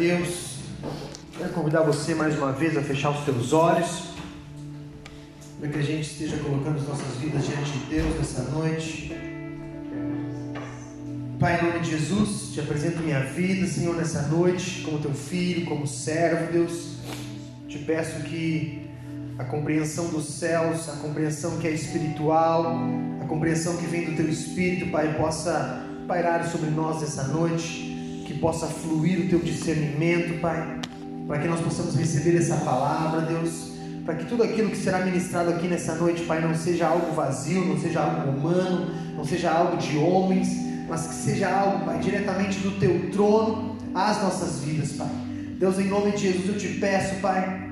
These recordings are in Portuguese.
Deus. Quero convidar você mais uma vez a fechar os teus olhos, para que a gente esteja colocando as nossas vidas diante de Deus nessa noite. Pai, em nome de Jesus, te apresento minha vida, Senhor, nessa noite, como teu filho, como servo, Deus. Te peço que a compreensão dos céus, a compreensão que é espiritual, a compreensão que vem do teu espírito, Pai, possa pairar sobre nós essa noite possa fluir o teu discernimento, Pai, para que nós possamos receber essa palavra, Deus, para que tudo aquilo que será ministrado aqui nessa noite, Pai, não seja algo vazio, não seja algo humano, não seja algo de homens, mas que seja algo, Pai, diretamente do teu trono às nossas vidas, Pai. Deus, em nome de Jesus, eu te peço, Pai,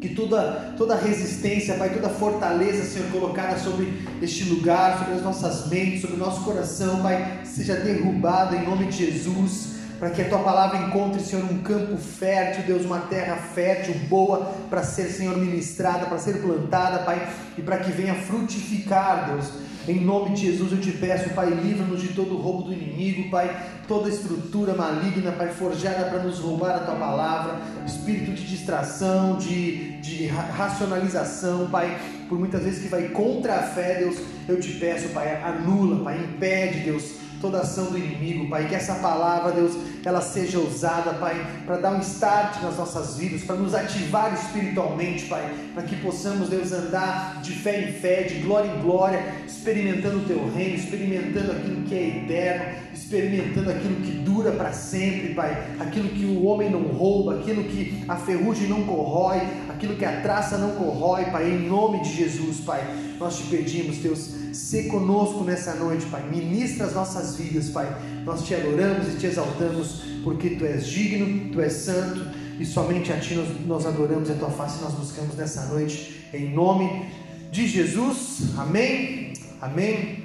que toda, toda resistência, Pai, toda fortaleza, Senhor, colocada sobre este lugar, sobre as nossas mentes, sobre o nosso coração, Pai, seja derrubada em nome de Jesus para que a tua palavra encontre, Senhor, um campo fértil, Deus, uma terra fértil, boa, para ser, Senhor, ministrada, para ser plantada, Pai, e para que venha frutificar, Deus. Em nome de Jesus eu te peço, Pai, livra-nos de todo roubo do inimigo, Pai, toda estrutura maligna, Pai, forjada para nos roubar a tua palavra, espírito de distração, de, de racionalização, Pai, por muitas vezes que vai contra a fé, Deus, eu te peço, Pai, anula, Pai, impede, Deus toda ação do inimigo, Pai. Que essa palavra, Deus, ela seja usada, Pai, para dar um start nas nossas vidas, para nos ativar espiritualmente, Pai, para que possamos, Deus, andar de fé em fé, de glória em glória, experimentando o Teu reino, experimentando aquilo que é eterno, experimentando aquilo que dura para sempre, Pai, aquilo que o homem não rouba, aquilo que a ferrugem não corrói, aquilo que a traça não corrói, Pai, em nome de Jesus, Pai. Nós te pedimos, Deus, se conosco nessa noite, Pai. Ministra as nossas vidas, Pai. Nós te adoramos e te exaltamos, porque Tu és digno, Tu és santo, e somente a Ti nós, nós adoramos a Tua face e nós buscamos nessa noite, em nome de Jesus. Amém. Amém.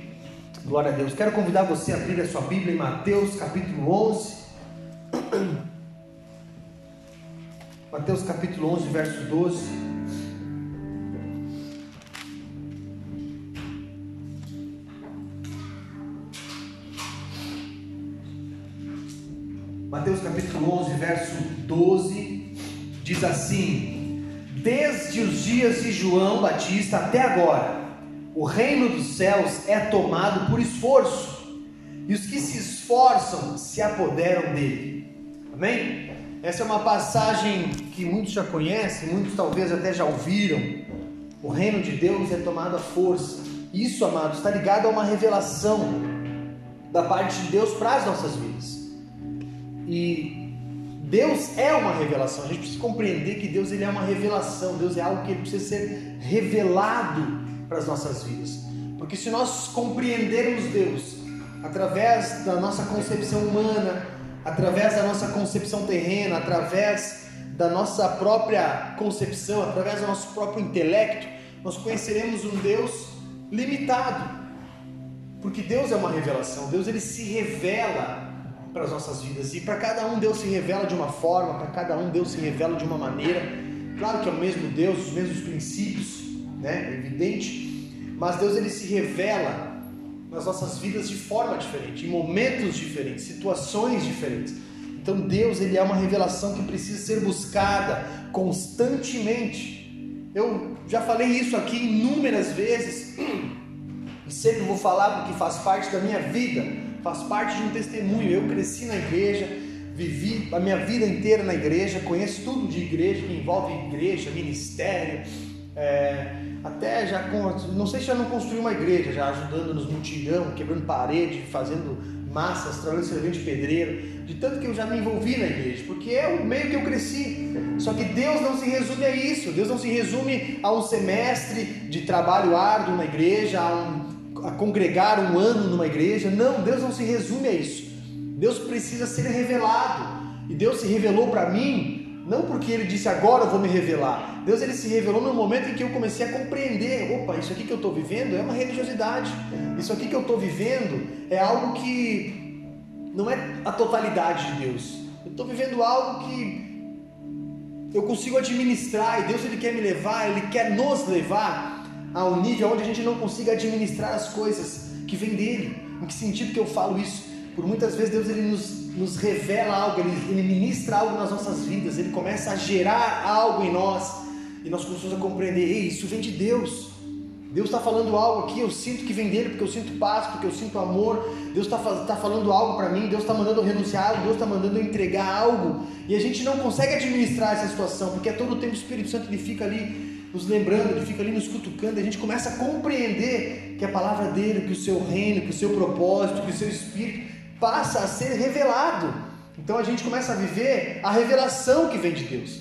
Glória a Deus. Quero convidar você a abrir a sua Bíblia em Mateus capítulo 11. Mateus capítulo 11, verso 12. Mateus capítulo 11, verso 12, diz assim: Desde os dias de João Batista até agora, o reino dos céus é tomado por esforço, e os que se esforçam se apoderam dele. Amém? Essa é uma passagem que muitos já conhecem, muitos talvez até já ouviram. O reino de Deus é tomado à força. Isso, amados, está ligado a uma revelação da parte de Deus para as nossas vidas. E Deus é uma revelação. A gente precisa compreender que Deus ele é uma revelação. Deus é algo que precisa ser revelado para as nossas vidas. Porque se nós compreendermos Deus através da nossa concepção humana, através da nossa concepção terrena, através da nossa própria concepção, através do nosso próprio intelecto, nós conheceremos um Deus limitado. Porque Deus é uma revelação. Deus ele se revela para as nossas vidas. E para cada um Deus se revela de uma forma, para cada um Deus se revela de uma maneira. Claro que é o mesmo Deus, os mesmos princípios, né? É evidente. Mas Deus ele se revela nas nossas vidas de forma diferente, em momentos diferentes, situações diferentes. Então Deus ele é uma revelação que precisa ser buscada constantemente. Eu já falei isso aqui inúmeras vezes e sempre vou falar porque faz parte da minha vida faz parte de um testemunho. Eu cresci na igreja, vivi a minha vida inteira na igreja, conheço tudo de igreja que envolve igreja, ministério, é, até já não sei se já não construí uma igreja, já ajudando nos mutirão, quebrando parede, fazendo massas, trabalhando servente pedreiro, de tanto que eu já me envolvi na igreja, porque é o meio que eu cresci. Só que Deus não se resume a isso, Deus não se resume a um semestre de trabalho árduo na igreja, a um a congregar um ano numa igreja. Não, Deus não se resume a isso. Deus precisa ser revelado. E Deus se revelou para mim, não porque ele disse agora eu vou me revelar. Deus ele se revelou no momento em que eu comecei a compreender, opa, isso aqui que eu estou vivendo é uma religiosidade. Isso aqui que eu estou vivendo é algo que não é a totalidade de Deus. Eu estou vivendo algo que eu consigo administrar e Deus ele quer me levar, ele quer nos levar a um nível onde a gente não consiga administrar as coisas que vêm dele. Em que sentido que eu falo isso? por muitas vezes Deus ele nos, nos revela algo, ele, ele ministra algo nas nossas vidas, ele começa a gerar algo em nós e nós começamos a compreender: ei, isso vem de Deus. Deus está falando algo aqui, eu sinto que vem dele, porque eu sinto paz, porque eu sinto amor. Deus está tá falando algo para mim, Deus está mandando eu renunciar Deus está mandando eu entregar algo. E a gente não consegue administrar essa situação, porque é todo o tempo o Espírito Santo ele fica ali nos lembrando, ele fica ali nos cutucando, a gente começa a compreender que a palavra dele, que o seu reino, que o seu propósito, que o seu Espírito passa a ser revelado. Então a gente começa a viver a revelação que vem de Deus.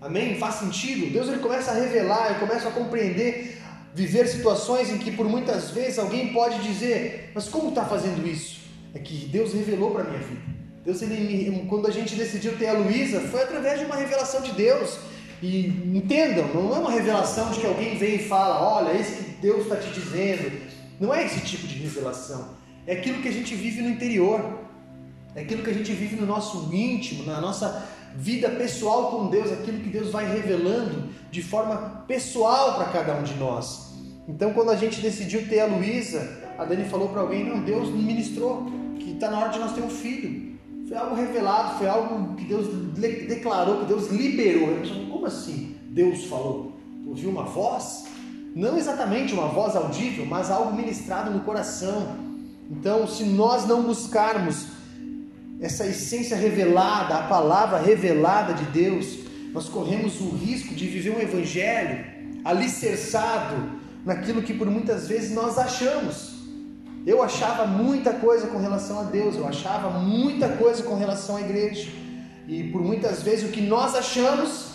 Amém? Faz sentido? Deus ele começa a revelar, eu começo a compreender, viver situações em que por muitas vezes alguém pode dizer, mas como está fazendo isso? É que Deus revelou para minha vida. Deus, ele, quando a gente decidiu ter a Luísa, foi através de uma revelação de Deus. E entendam, não é uma revelação de que alguém vem e fala, olha, esse que Deus está te dizendo. Não é esse tipo de revelação. É aquilo que a gente vive no interior. É aquilo que a gente vive no nosso íntimo, na nossa vida pessoal com Deus, aquilo que Deus vai revelando de forma pessoal para cada um de nós. Então, quando a gente decidiu ter a Luísa, a Dani falou para alguém: Não, Deus me ministrou, que está na hora de nós ter um filho. Foi algo revelado, foi algo que Deus declarou, que Deus liberou. Como assim? Deus falou? Ouviu uma voz? Não exatamente uma voz audível, mas algo ministrado no coração. Então, se nós não buscarmos essa essência revelada, a palavra revelada de Deus, nós corremos o risco de viver um evangelho alicerçado naquilo que por muitas vezes nós achamos. Eu achava muita coisa com relação a Deus, eu achava muita coisa com relação à igreja. E por muitas vezes o que nós achamos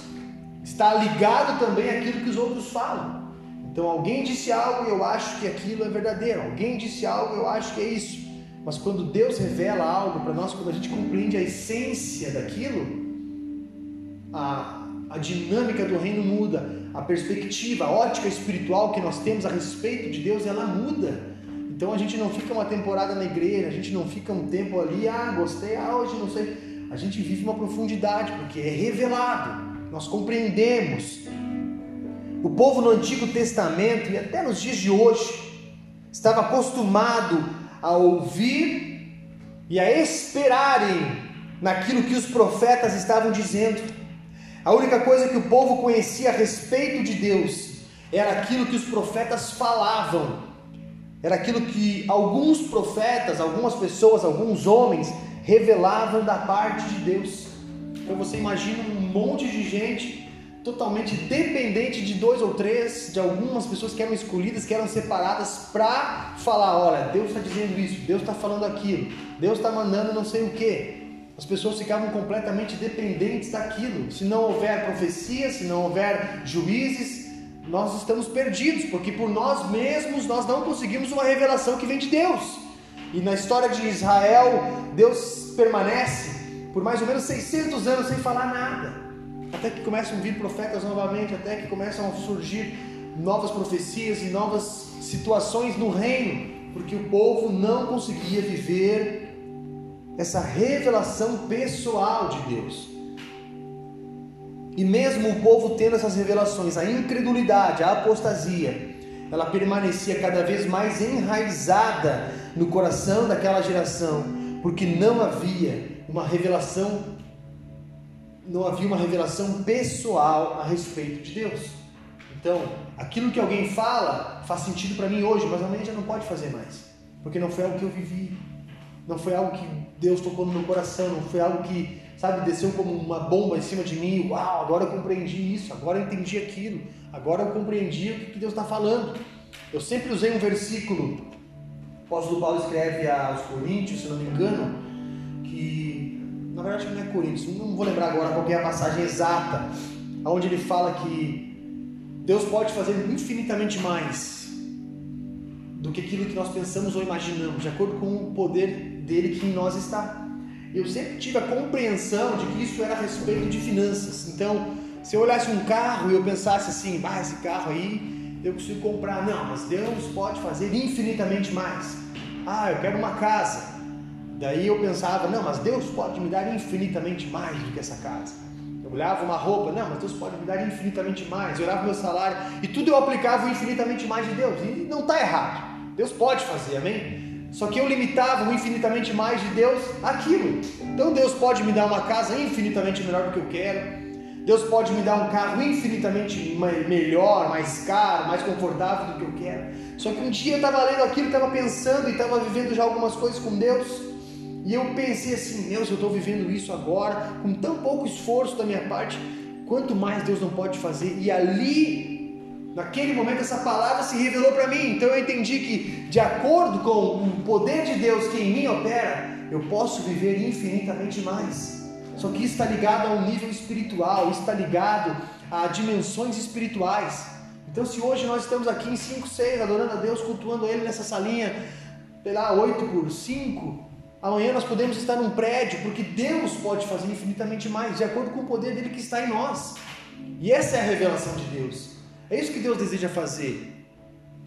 está ligado também àquilo que os outros falam. Então alguém disse algo e eu acho que aquilo é verdadeiro, alguém disse algo e eu acho que é isso. Mas quando Deus revela algo para nós, quando a gente compreende a essência daquilo, a, a dinâmica do reino muda, a perspectiva, a ótica espiritual que nós temos a respeito de Deus, ela muda. Então a gente não fica uma temporada na igreja, a gente não fica um tempo ali, ah, gostei, ah, hoje não sei. A gente vive uma profundidade, porque é revelado, nós compreendemos. O povo no Antigo Testamento e até nos dias de hoje estava acostumado a ouvir e a esperarem naquilo que os profetas estavam dizendo. A única coisa que o povo conhecia a respeito de Deus era aquilo que os profetas falavam, era aquilo que alguns profetas, algumas pessoas, alguns homens revelavam da parte de Deus. Então você imagina um monte de gente totalmente dependente de dois ou três, de algumas pessoas que eram escolhidas, que eram separadas para falar: olha, Deus está dizendo isso, Deus está falando aquilo, Deus está mandando não sei o que. As pessoas ficavam completamente dependentes daquilo. Se não houver profecia, se não houver juízes, nós estamos perdidos, porque por nós mesmos nós não conseguimos uma revelação que vem de Deus. E na história de Israel, Deus permanece por mais ou menos 600 anos sem falar nada até que começam a vir profetas novamente, até que começam a surgir novas profecias e novas situações no reino, porque o povo não conseguia viver essa revelação pessoal de Deus. E mesmo o povo tendo essas revelações, a incredulidade, a apostasia, ela permanecia cada vez mais enraizada no coração daquela geração, porque não havia uma revelação não havia uma revelação pessoal a respeito de Deus. Então, aquilo que alguém fala faz sentido para mim hoje, mas amanhã já não pode fazer mais, porque não foi algo que eu vivi, não foi algo que Deus tocou no meu coração, não foi algo que, sabe, desceu como uma bomba em cima de mim. Uau, agora eu compreendi isso, agora eu entendi aquilo, agora eu compreendi o que Deus está falando. Eu sempre usei um versículo, o apóstolo Paulo escreve aos Coríntios, se não me engano, que na verdade não é Coríntios, não vou lembrar agora qual é a passagem exata, onde ele fala que Deus pode fazer infinitamente mais do que aquilo que nós pensamos ou imaginamos, de acordo com o poder dele que em nós está. Eu sempre tive a compreensão de que isso era a respeito de finanças. Então, se eu olhasse um carro e eu pensasse assim, ah, esse carro aí eu consigo comprar. Não, mas Deus pode fazer infinitamente mais. Ah, eu quero uma casa. Daí eu pensava, não, mas Deus pode me dar infinitamente mais do que essa casa. Eu olhava uma roupa, não, mas Deus pode me dar infinitamente mais. Eu olhava meu salário e tudo eu aplicava infinitamente mais de Deus. E não está errado. Deus pode fazer, amém? Só que eu limitava o infinitamente mais de Deus aquilo. Então Deus pode me dar uma casa infinitamente melhor do que eu quero. Deus pode me dar um carro infinitamente melhor, mais caro, mais confortável do que eu quero. Só que um dia eu estava lendo aquilo, estava pensando e estava vivendo já algumas coisas com Deus. E eu pensei assim, Deus, eu estou vivendo isso agora, com tão pouco esforço da minha parte, quanto mais Deus não pode fazer? E ali, naquele momento, essa palavra se revelou para mim. Então eu entendi que, de acordo com o poder de Deus que em mim opera, eu posso viver infinitamente mais. Só que isso está ligado a um nível espiritual, está ligado a dimensões espirituais. Então, se hoje nós estamos aqui em 5, 6, adorando a Deus, cultuando Ele nessa salinha, pela 8 por 5, amanhã nós podemos estar num prédio, porque Deus pode fazer infinitamente mais, de acordo com o poder dele que está em nós. E essa é a revelação de Deus. É isso que Deus deseja fazer.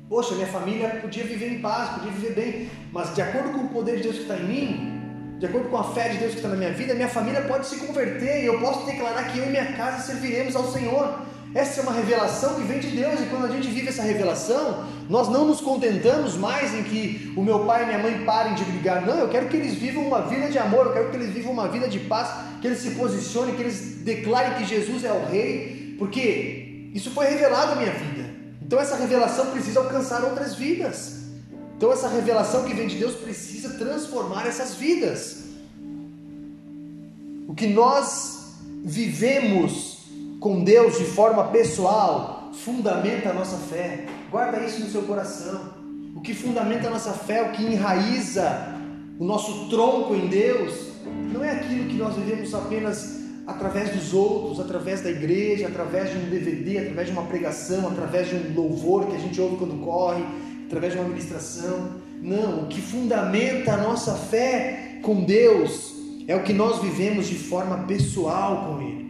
Poxa, minha família podia viver em paz, podia viver bem, mas de acordo com o poder de Deus que está em mim, de acordo com a fé de Deus que está na minha vida, minha família pode se converter e eu posso declarar que eu e minha casa serviremos ao Senhor. Essa é uma revelação que vem de Deus, e quando a gente vive essa revelação, nós não nos contentamos mais em que o meu pai e minha mãe parem de brigar. Não, eu quero que eles vivam uma vida de amor, eu quero que eles vivam uma vida de paz, que eles se posicionem, que eles declarem que Jesus é o Rei, porque isso foi revelado à minha vida. Então essa revelação precisa alcançar outras vidas. Então essa revelação que vem de Deus precisa transformar essas vidas. O que nós vivemos com Deus de forma pessoal fundamenta a nossa fé. Guarda isso no seu coração. O que fundamenta a nossa fé, o que enraiza o nosso tronco em Deus, não é aquilo que nós vivemos apenas através dos outros, através da igreja, através de um DVD, através de uma pregação, através de um louvor que a gente ouve quando corre, através de uma ministração. Não, o que fundamenta a nossa fé com Deus é o que nós vivemos de forma pessoal com Ele.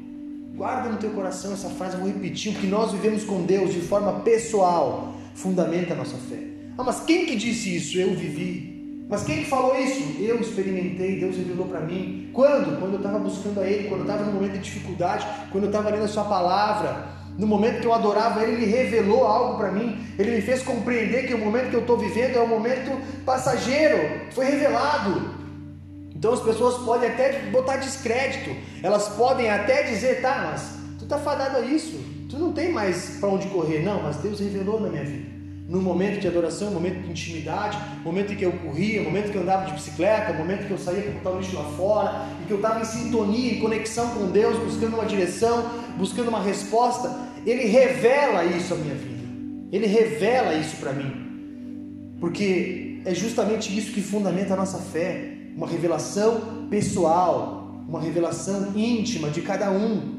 Guarda no teu coração essa frase, eu vou repetir. O que nós vivemos com Deus de forma pessoal fundamenta a nossa fé. Ah, mas quem que disse isso? Eu vivi. Mas quem que falou isso? Eu experimentei, Deus revelou para mim. Quando? Quando eu estava buscando a Ele, quando eu estava no momento de dificuldade, quando eu estava lendo a Sua palavra, no momento que eu adorava Ele, Ele revelou algo para mim. Ele me fez compreender que o momento que eu estou vivendo é um momento passageiro. Foi revelado. Então as pessoas podem até botar descrédito. Elas podem até dizer, tá, mas tu está fadado a isso. Tu não tem mais para onde correr. Não, mas Deus revelou na minha vida. No momento de adoração, momento de intimidade, momento em que eu corria, momento que eu andava de bicicleta, momento que eu saía para botar o lixo lá fora, e que eu estava em sintonia, em conexão com Deus, buscando uma direção, buscando uma resposta, Ele revela isso à minha vida. Ele revela isso para mim. Porque é justamente isso que fundamenta a nossa fé, uma revelação pessoal, uma revelação íntima de cada um.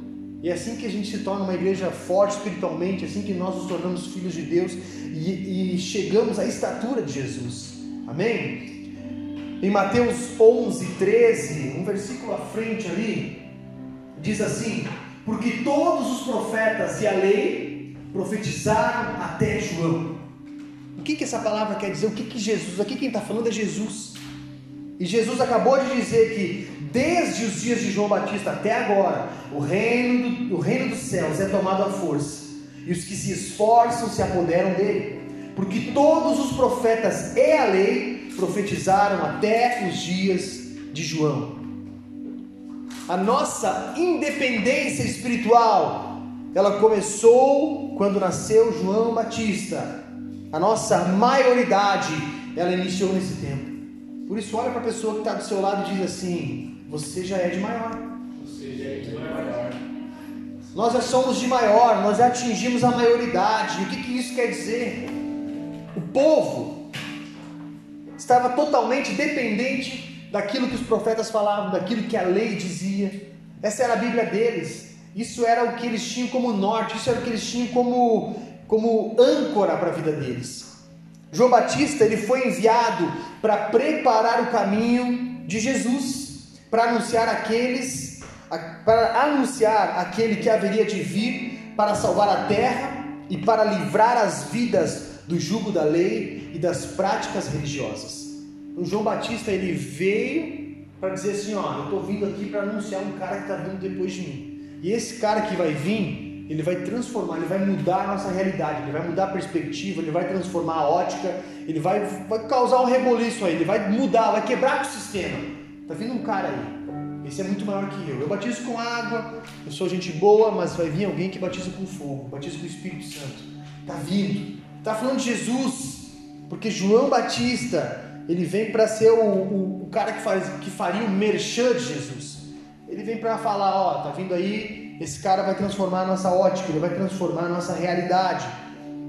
E é assim que a gente se torna uma igreja forte espiritualmente, é assim que nós nos tornamos filhos de Deus e, e chegamos à estatura de Jesus. Amém? Em Mateus 11, 13, um versículo à frente ali, diz assim: Porque todos os profetas e a lei profetizaram até João. O que, que essa palavra quer dizer? O que, que Jesus, aqui quem está falando é Jesus. E Jesus acabou de dizer que desde os dias de João Batista até agora, o reino, do, o reino dos céus é tomado à força, e os que se esforçam se apoderam dele, porque todos os profetas e a lei profetizaram até os dias de João. A nossa independência espiritual, ela começou quando nasceu João Batista. A nossa maioridade, ela iniciou nesse tempo. Por isso, olha para a pessoa que está do seu lado e diz assim: Você já é de maior. Você já é de maior. Nós já somos de maior, nós já atingimos a maioridade. E o que, que isso quer dizer? O povo estava totalmente dependente daquilo que os profetas falavam, daquilo que a lei dizia. Essa era a Bíblia deles. Isso era o que eles tinham como norte, isso era o que eles tinham como, como âncora para a vida deles. João Batista ele foi enviado para preparar o caminho de Jesus, para anunciar aqueles, para anunciar aquele que haveria de vir para salvar a terra e para livrar as vidas do jugo da lei e das práticas religiosas. O João Batista ele veio para dizer assim, ó, eu estou vindo aqui para anunciar um cara que está vindo depois de mim. E esse cara que vai vir, ele vai transformar, ele vai mudar a nossa realidade, ele vai mudar a perspectiva, ele vai transformar a ótica, ele vai, vai causar um reboliço aí, ele vai mudar, vai quebrar o sistema. Tá vindo um cara aí, esse é muito maior que eu. Eu batizo com água, eu sou gente boa, mas vai vir alguém que batiza com fogo, batiza com o Espírito Santo. Tá vindo, tá falando de Jesus, porque João Batista, ele vem para ser o, o, o, cara que, faz, que faria o merchan de Jesus. Ele vem para falar, ó, tá vindo aí esse cara vai transformar a nossa ótica, ele vai transformar a nossa realidade.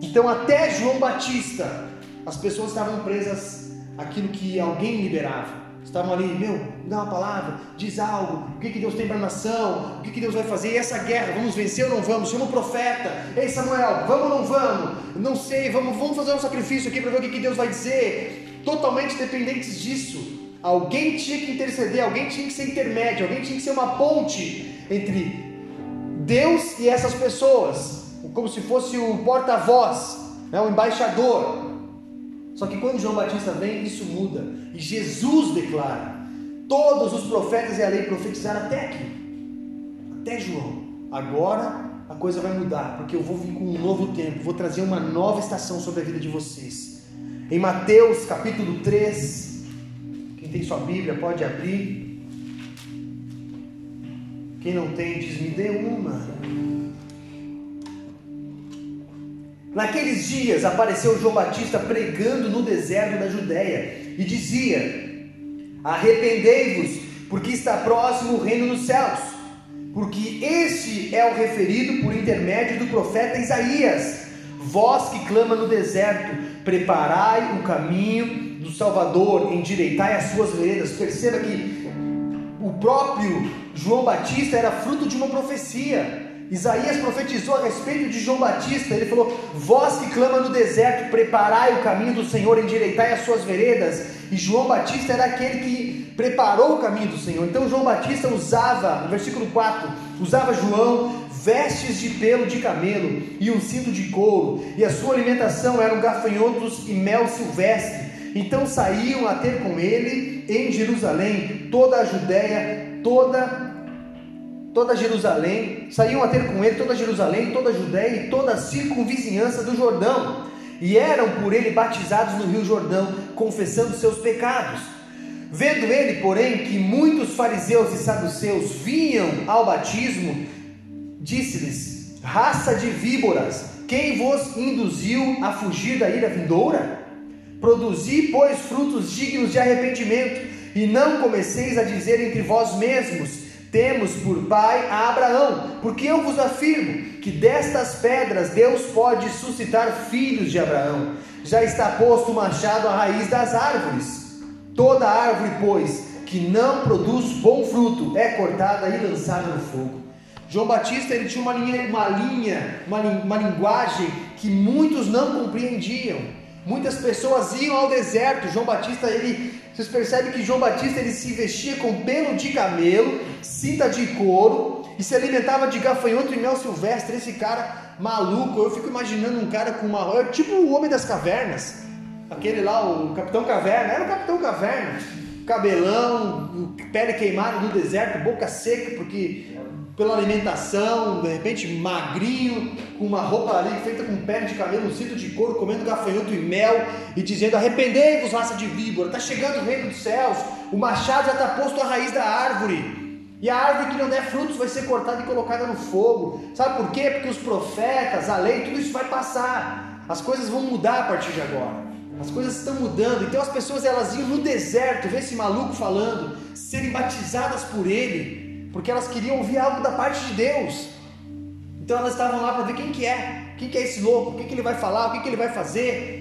Então, até João Batista, as pessoas estavam presas àquilo que alguém liberava. Estavam ali, meu, dá uma palavra, diz algo, o que, que Deus tem para a nação, o que, que Deus vai fazer, e essa guerra, vamos vencer ou não vamos? Chama o profeta, ei Samuel, vamos ou não vamos? Não sei, vamos, vamos fazer um sacrifício aqui para ver o que, que Deus vai dizer. Totalmente dependentes disso. Alguém tinha que interceder, alguém tinha que ser intermédio, alguém tinha que ser uma ponte entre Deus e essas pessoas, como se fosse o porta-voz, né, o embaixador. Só que quando João Batista vem, isso muda. E Jesus declara: todos os profetas e a lei profetizaram até aqui, até João. Agora a coisa vai mudar, porque eu vou vir com um novo tempo, vou trazer uma nova estação sobre a vida de vocês. Em Mateus capítulo 3, quem tem sua Bíblia pode abrir. Quem não tem, diz: me dê uma. Naqueles dias apareceu João Batista pregando no deserto da Judéia e dizia: Arrependei-vos, porque está próximo o reino dos céus. Porque este é o referido por intermédio do profeta Isaías. Vós que clama no deserto, preparai o caminho do Salvador, endireitai as suas veredas. Perceba que o próprio João Batista era fruto de uma profecia. Isaías profetizou a respeito de João Batista. Ele falou: Vós que clama no deserto, preparai o caminho do Senhor, endireitai as suas veredas. E João Batista era aquele que preparou o caminho do Senhor. Então João Batista usava, no versículo 4, usava João vestes de pelo de camelo e um cinto de couro, e a sua alimentação eram gafanhotos e mel silvestre. Então saíam a ter com ele em Jerusalém toda a Judéia, toda toda Jerusalém, saíam a ter com ele toda Jerusalém, toda a Judéia e toda a circunvizinhança do Jordão, e eram por ele batizados no rio Jordão, confessando seus pecados. Vendo ele, porém, que muitos fariseus e saduceus vinham ao batismo, disse-lhes: Raça de víboras, quem vos induziu a fugir da ira vindoura? Produzi, pois, frutos dignos de arrependimento, e não comeceis a dizer entre vós mesmos: temos por pai a Abraão, porque eu vos afirmo que destas pedras Deus pode suscitar filhos de Abraão. Já está posto o machado à raiz das árvores. Toda árvore, pois, que não produz bom fruto é cortada e lançada no fogo. João Batista ele tinha uma linha, uma linha, uma, uma linguagem que muitos não compreendiam. Muitas pessoas iam ao deserto. João Batista ele vocês percebem que João Batista ele se vestia com pelo de camelo, cinta de couro e se alimentava de gafanhoto e mel silvestre. Esse cara maluco, eu fico imaginando um cara com uma. Tipo o Homem das Cavernas, aquele lá, o Capitão Caverna, era o Capitão Caverna, cabelão, pele queimada no deserto, boca seca, porque pela alimentação, de repente magrinho, com uma roupa ali feita com pele de camelo, um cinto de couro, comendo gafanhoto e mel, e dizendo: Arrependei-vos, raça de víbora, está chegando o reino dos céus, o machado já está posto à raiz da árvore. E a árvore que não der frutos vai ser cortada e colocada no fogo. Sabe por quê? Porque os profetas, a lei, tudo isso vai passar. As coisas vão mudar a partir de agora. As coisas estão mudando. Então as pessoas elas iam no deserto, ver esse maluco falando, serem batizadas por ele porque elas queriam ouvir algo da parte de Deus. Então elas estavam lá para ver quem que é, quem que é esse louco, o que, que ele vai falar, o que, que ele vai fazer.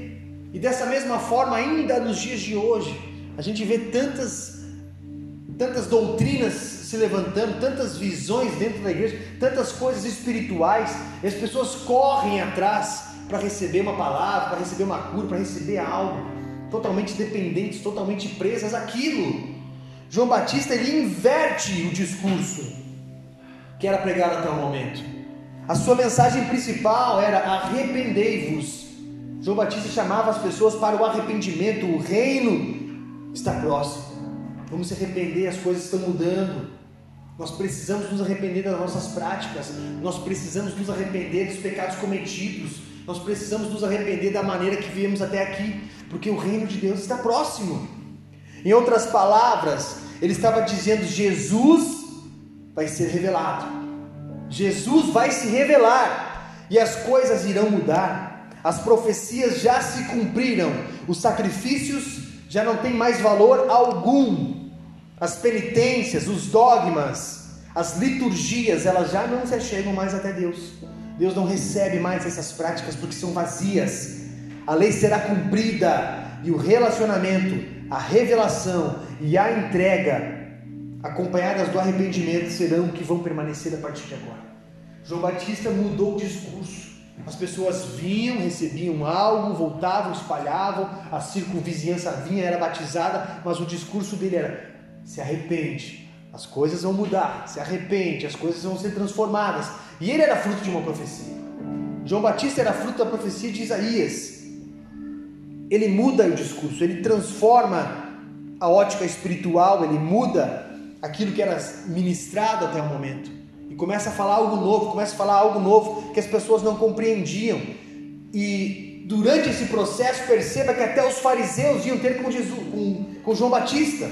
E dessa mesma forma, ainda nos dias de hoje, a gente vê tantas, tantas doutrinas se levantando, tantas visões dentro da igreja, tantas coisas espirituais, e as pessoas correm atrás para receber uma palavra, para receber uma cura, para receber algo, totalmente dependentes, totalmente presas àquilo. João Batista ele inverte o discurso que era pregado até o momento. A sua mensagem principal era arrependei-vos. João Batista chamava as pessoas para o arrependimento. O reino está próximo. Vamos se arrepender, as coisas estão mudando. Nós precisamos nos arrepender das nossas práticas, nós precisamos nos arrepender dos pecados cometidos, nós precisamos nos arrepender da maneira que viemos até aqui, porque o reino de Deus está próximo. Em outras palavras, ele estava dizendo: Jesus vai ser revelado, Jesus vai se revelar. E as coisas irão mudar, as profecias já se cumpriram, os sacrifícios já não têm mais valor algum. As penitências, os dogmas, as liturgias, elas já não se achegam mais até Deus. Deus não recebe mais essas práticas porque são vazias. A lei será cumprida e o relacionamento, a revelação e a entrega, acompanhadas do arrependimento, serão que vão permanecer a partir de agora. João Batista mudou o discurso. As pessoas vinham, recebiam algo, voltavam, espalhavam, a circunvizinhança vinha, era batizada, mas o discurso dele era: se arrepende, as coisas vão mudar, se arrepende, as coisas vão ser transformadas. E ele era fruto de uma profecia. João Batista era fruto da profecia de Isaías. Ele muda o discurso, ele transforma a ótica espiritual, ele muda aquilo que era ministrado até o momento e começa a falar algo novo, começa a falar algo novo que as pessoas não compreendiam. E durante esse processo, perceba que até os fariseus iam ter com Jesus, com, com João Batista.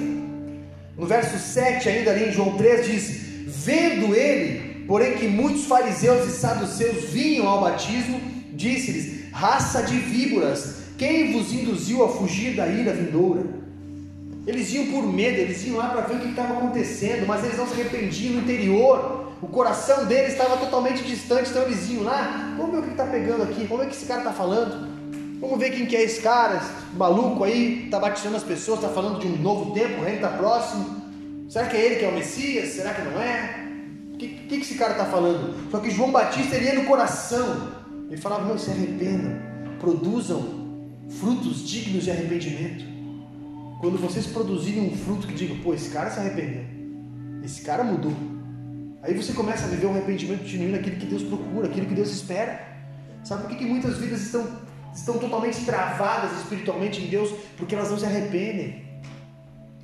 No verso 7, ainda ali em João 3, diz: Vendo ele, porém, que muitos fariseus e saduceus vinham ao batismo, disse-lhes: Raça de víboras, quem vos induziu a fugir da ira vindoura? Eles iam por medo, eles iam lá para ver o que estava acontecendo, mas eles não se arrependiam no interior. O coração deles estava totalmente distante, então eles iam lá. Vamos ver o que está pegando aqui, vamos ver o que esse cara está falando. Vamos ver quem que é esse cara, esse maluco aí, está batizando as pessoas, está falando de um novo tempo, o reino está próximo. Será que é ele que é o Messias? Será que não é? O que, que, que esse cara está falando? Só que João Batista ele ia no coração. Ele falava, não, se arrependam, produzam frutos dignos de arrependimento. Quando vocês produzirem um fruto que diga, pô, esse cara se arrependeu, esse cara mudou. Aí você começa a viver um arrependimento genuíno, aquilo que Deus procura, aquilo que Deus espera. Sabe por que, que muitas vidas estão estão totalmente travadas espiritualmente em Deus porque elas não se arrependem.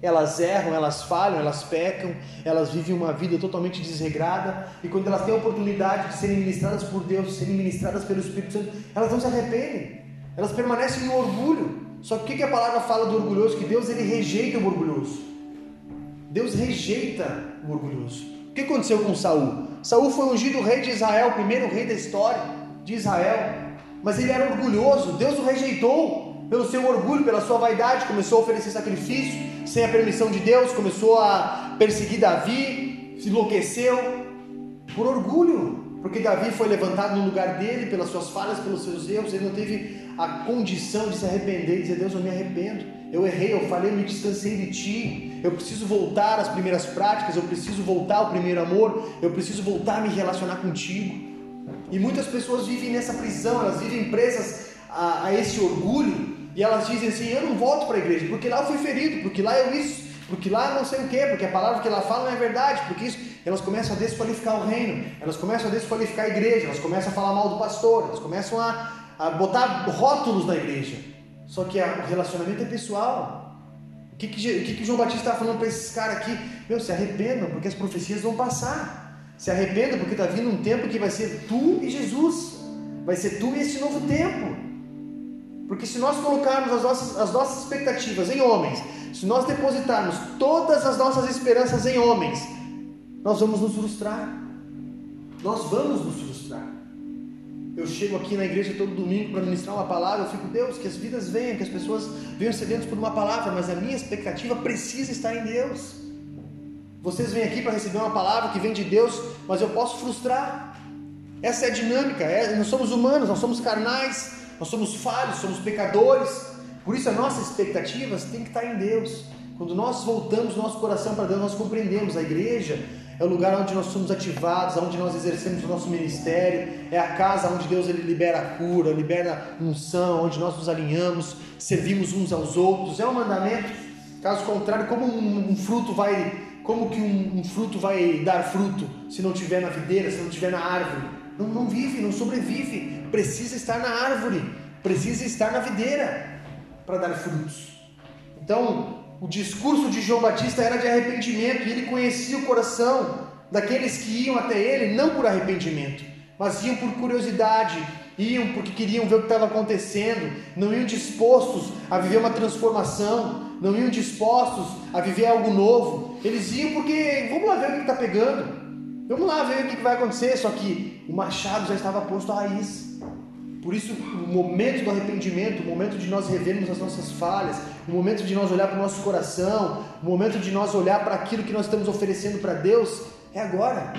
Elas erram, elas falham, elas pecam, elas vivem uma vida totalmente desregrada e quando elas têm a oportunidade de serem ministradas por Deus, de serem ministradas pelo Espírito Santo, elas não se arrependem. Elas permanecem no orgulho. Só que o que a palavra fala do orgulhoso? Que Deus ele rejeita o orgulhoso. Deus rejeita o orgulhoso. O que aconteceu com Saul? Saul foi ungido rei de Israel, o primeiro rei da história de Israel mas ele era orgulhoso. Deus o rejeitou pelo seu orgulho, pela sua vaidade. Começou a oferecer sacrifício sem a permissão de Deus. Começou a perseguir Davi, se enlouqueceu por orgulho, porque Davi foi levantado no lugar dele pelas suas falhas, pelos seus erros. Ele não teve a condição de se arrepender e dizer: Deus, eu me arrependo. Eu errei, eu falei, eu me distanciei de ti. Eu preciso voltar às primeiras práticas. Eu preciso voltar ao primeiro amor. Eu preciso voltar a me relacionar contigo. E muitas pessoas vivem nessa prisão, elas vivem presas a, a esse orgulho e elas dizem assim: Eu não volto para a igreja porque lá eu fui ferido, porque lá eu isso, porque lá não sei o que, porque a palavra que ela fala não é verdade, porque isso. Elas começam a desqualificar o reino, elas começam a desqualificar a igreja, elas começam a falar mal do pastor, elas começam a, a botar rótulos na igreja. Só que o relacionamento é pessoal. O que, que, o que, que João Batista está falando para esses caras aqui? Meu, se arrependam, porque as profecias vão passar. Se arrependa porque está vindo um tempo que vai ser tu e Jesus. Vai ser tu e esse novo tempo. Porque se nós colocarmos as nossas, as nossas expectativas em homens, se nós depositarmos todas as nossas esperanças em homens, nós vamos nos frustrar. Nós vamos nos frustrar. Eu chego aqui na igreja todo domingo para ministrar uma palavra, eu fico, Deus, que as vidas venham, que as pessoas venham sedentas por uma palavra, mas a minha expectativa precisa estar em Deus. Vocês vêm aqui para receber uma palavra que vem de Deus, mas eu posso frustrar. Essa é a dinâmica. É, nós somos humanos, nós somos carnais, nós somos falhos, somos pecadores. Por isso, as nossas expectativas têm que estar em Deus. Quando nós voltamos nosso coração para Deus, nós compreendemos. A igreja é o lugar onde nós somos ativados, onde nós exercemos o nosso ministério, é a casa onde Deus ele libera a cura, libera a unção, onde nós nos alinhamos, servimos uns aos outros. É um mandamento. Caso contrário, como um, um fruto vai como que um, um, fruto vai dar fruto se não tiver na videira, se não tiver na árvore? Não, não vive, não sobrevive. Precisa estar na árvore, precisa estar na videira para dar frutos. Então, o discurso de João Batista era de arrependimento e ele conhecia o coração daqueles que iam até ele não por arrependimento, mas iam por curiosidade, iam porque queriam ver o que estava acontecendo, não iam dispostos a viver uma transformação, não iam dispostos a viver algo novo. Eles iam porque vamos lá ver o que está pegando, vamos lá ver o que vai acontecer. Só que o machado já estava posto à raiz. Por isso, o momento do arrependimento, o momento de nós revermos as nossas falhas, o momento de nós olhar para o nosso coração, o momento de nós olhar para aquilo que nós estamos oferecendo para Deus, é agora,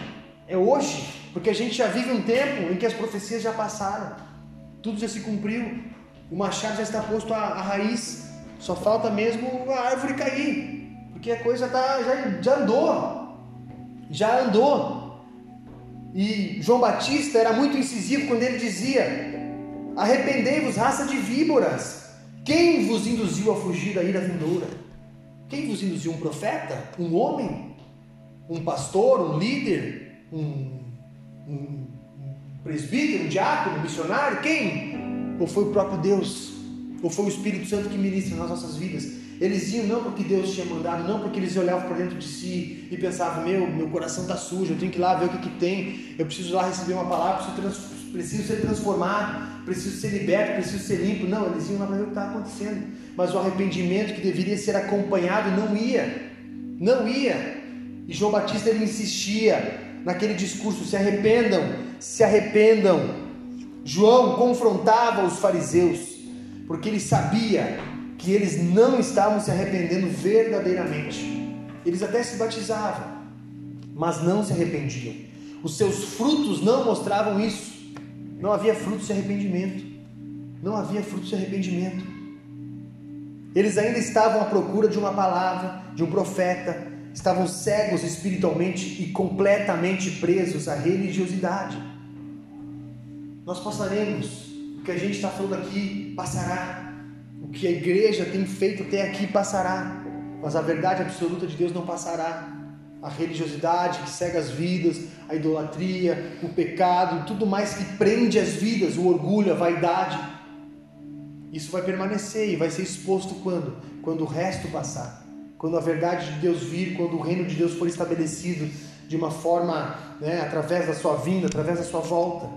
é hoje, porque a gente já vive um tempo em que as profecias já passaram, tudo já se cumpriu, o machado já está posto à, à raiz, só falta mesmo a árvore cair, porque a coisa tá, já, já andou, já andou. E João Batista era muito incisivo quando ele dizia: Arrependei-vos, raça de víboras. Quem vos induziu a fugir da ira vindoura? Quem vos induziu? Um profeta? Um homem? Um pastor? Um líder? Um, um presbítero? Um diácono? Um missionário? Quem? Ou foi o próprio Deus? Ou foi o Espírito Santo que ministra nas nossas vidas? Eles iam não porque Deus tinha mandado, não porque eles olhavam por dentro de si e pensavam: meu, meu coração está sujo, eu tenho que ir lá ver o que, que tem, eu preciso lá receber uma palavra, preciso, preciso ser transformado, preciso ser liberto, preciso ser limpo. Não, eles iam lá para ver o que estava acontecendo. Mas o arrependimento que deveria ser acompanhado não ia, não ia. E João Batista ele insistia naquele discurso: se arrependam, se arrependam. João confrontava os fariseus, porque ele sabia que eles não estavam se arrependendo verdadeiramente. Eles até se batizavam, mas não se arrependiam. Os seus frutos não mostravam isso. Não havia frutos de arrependimento. Não havia frutos de arrependimento. Eles ainda estavam à procura de uma palavra, de um profeta, estavam cegos espiritualmente e completamente presos à religiosidade. Nós passaremos, o que a gente está falando aqui passará, o que a igreja tem feito até aqui passará, mas a verdade absoluta de Deus não passará. A religiosidade que cega as vidas, a idolatria, o pecado, tudo mais que prende as vidas, o orgulho, a vaidade, isso vai permanecer e vai ser exposto quando? Quando o resto passar. Quando a verdade de Deus vir, quando o reino de Deus for estabelecido de uma forma, né, através da sua vinda, através da sua volta.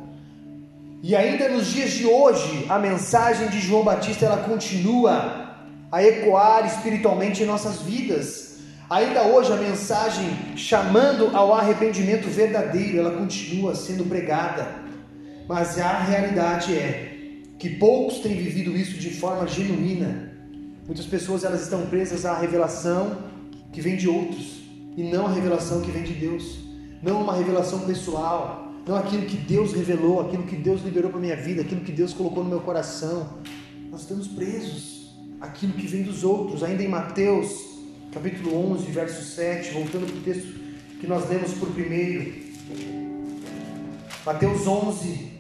E ainda nos dias de hoje, a mensagem de João Batista ela continua a ecoar espiritualmente em nossas vidas. Ainda hoje a mensagem chamando ao arrependimento verdadeiro, ela continua sendo pregada. Mas a realidade é que poucos têm vivido isso de forma genuína. Muitas pessoas elas estão presas à revelação que vem de outros e não à revelação que vem de Deus. Não uma revelação pessoal, não aquilo que Deus revelou, aquilo que Deus liberou para minha vida, aquilo que Deus colocou no meu coração. Nós estamos presos aquilo que vem dos outros. Ainda em Mateus, capítulo 11, verso 7, voltando para o texto que nós lemos por primeiro. Mateus 11,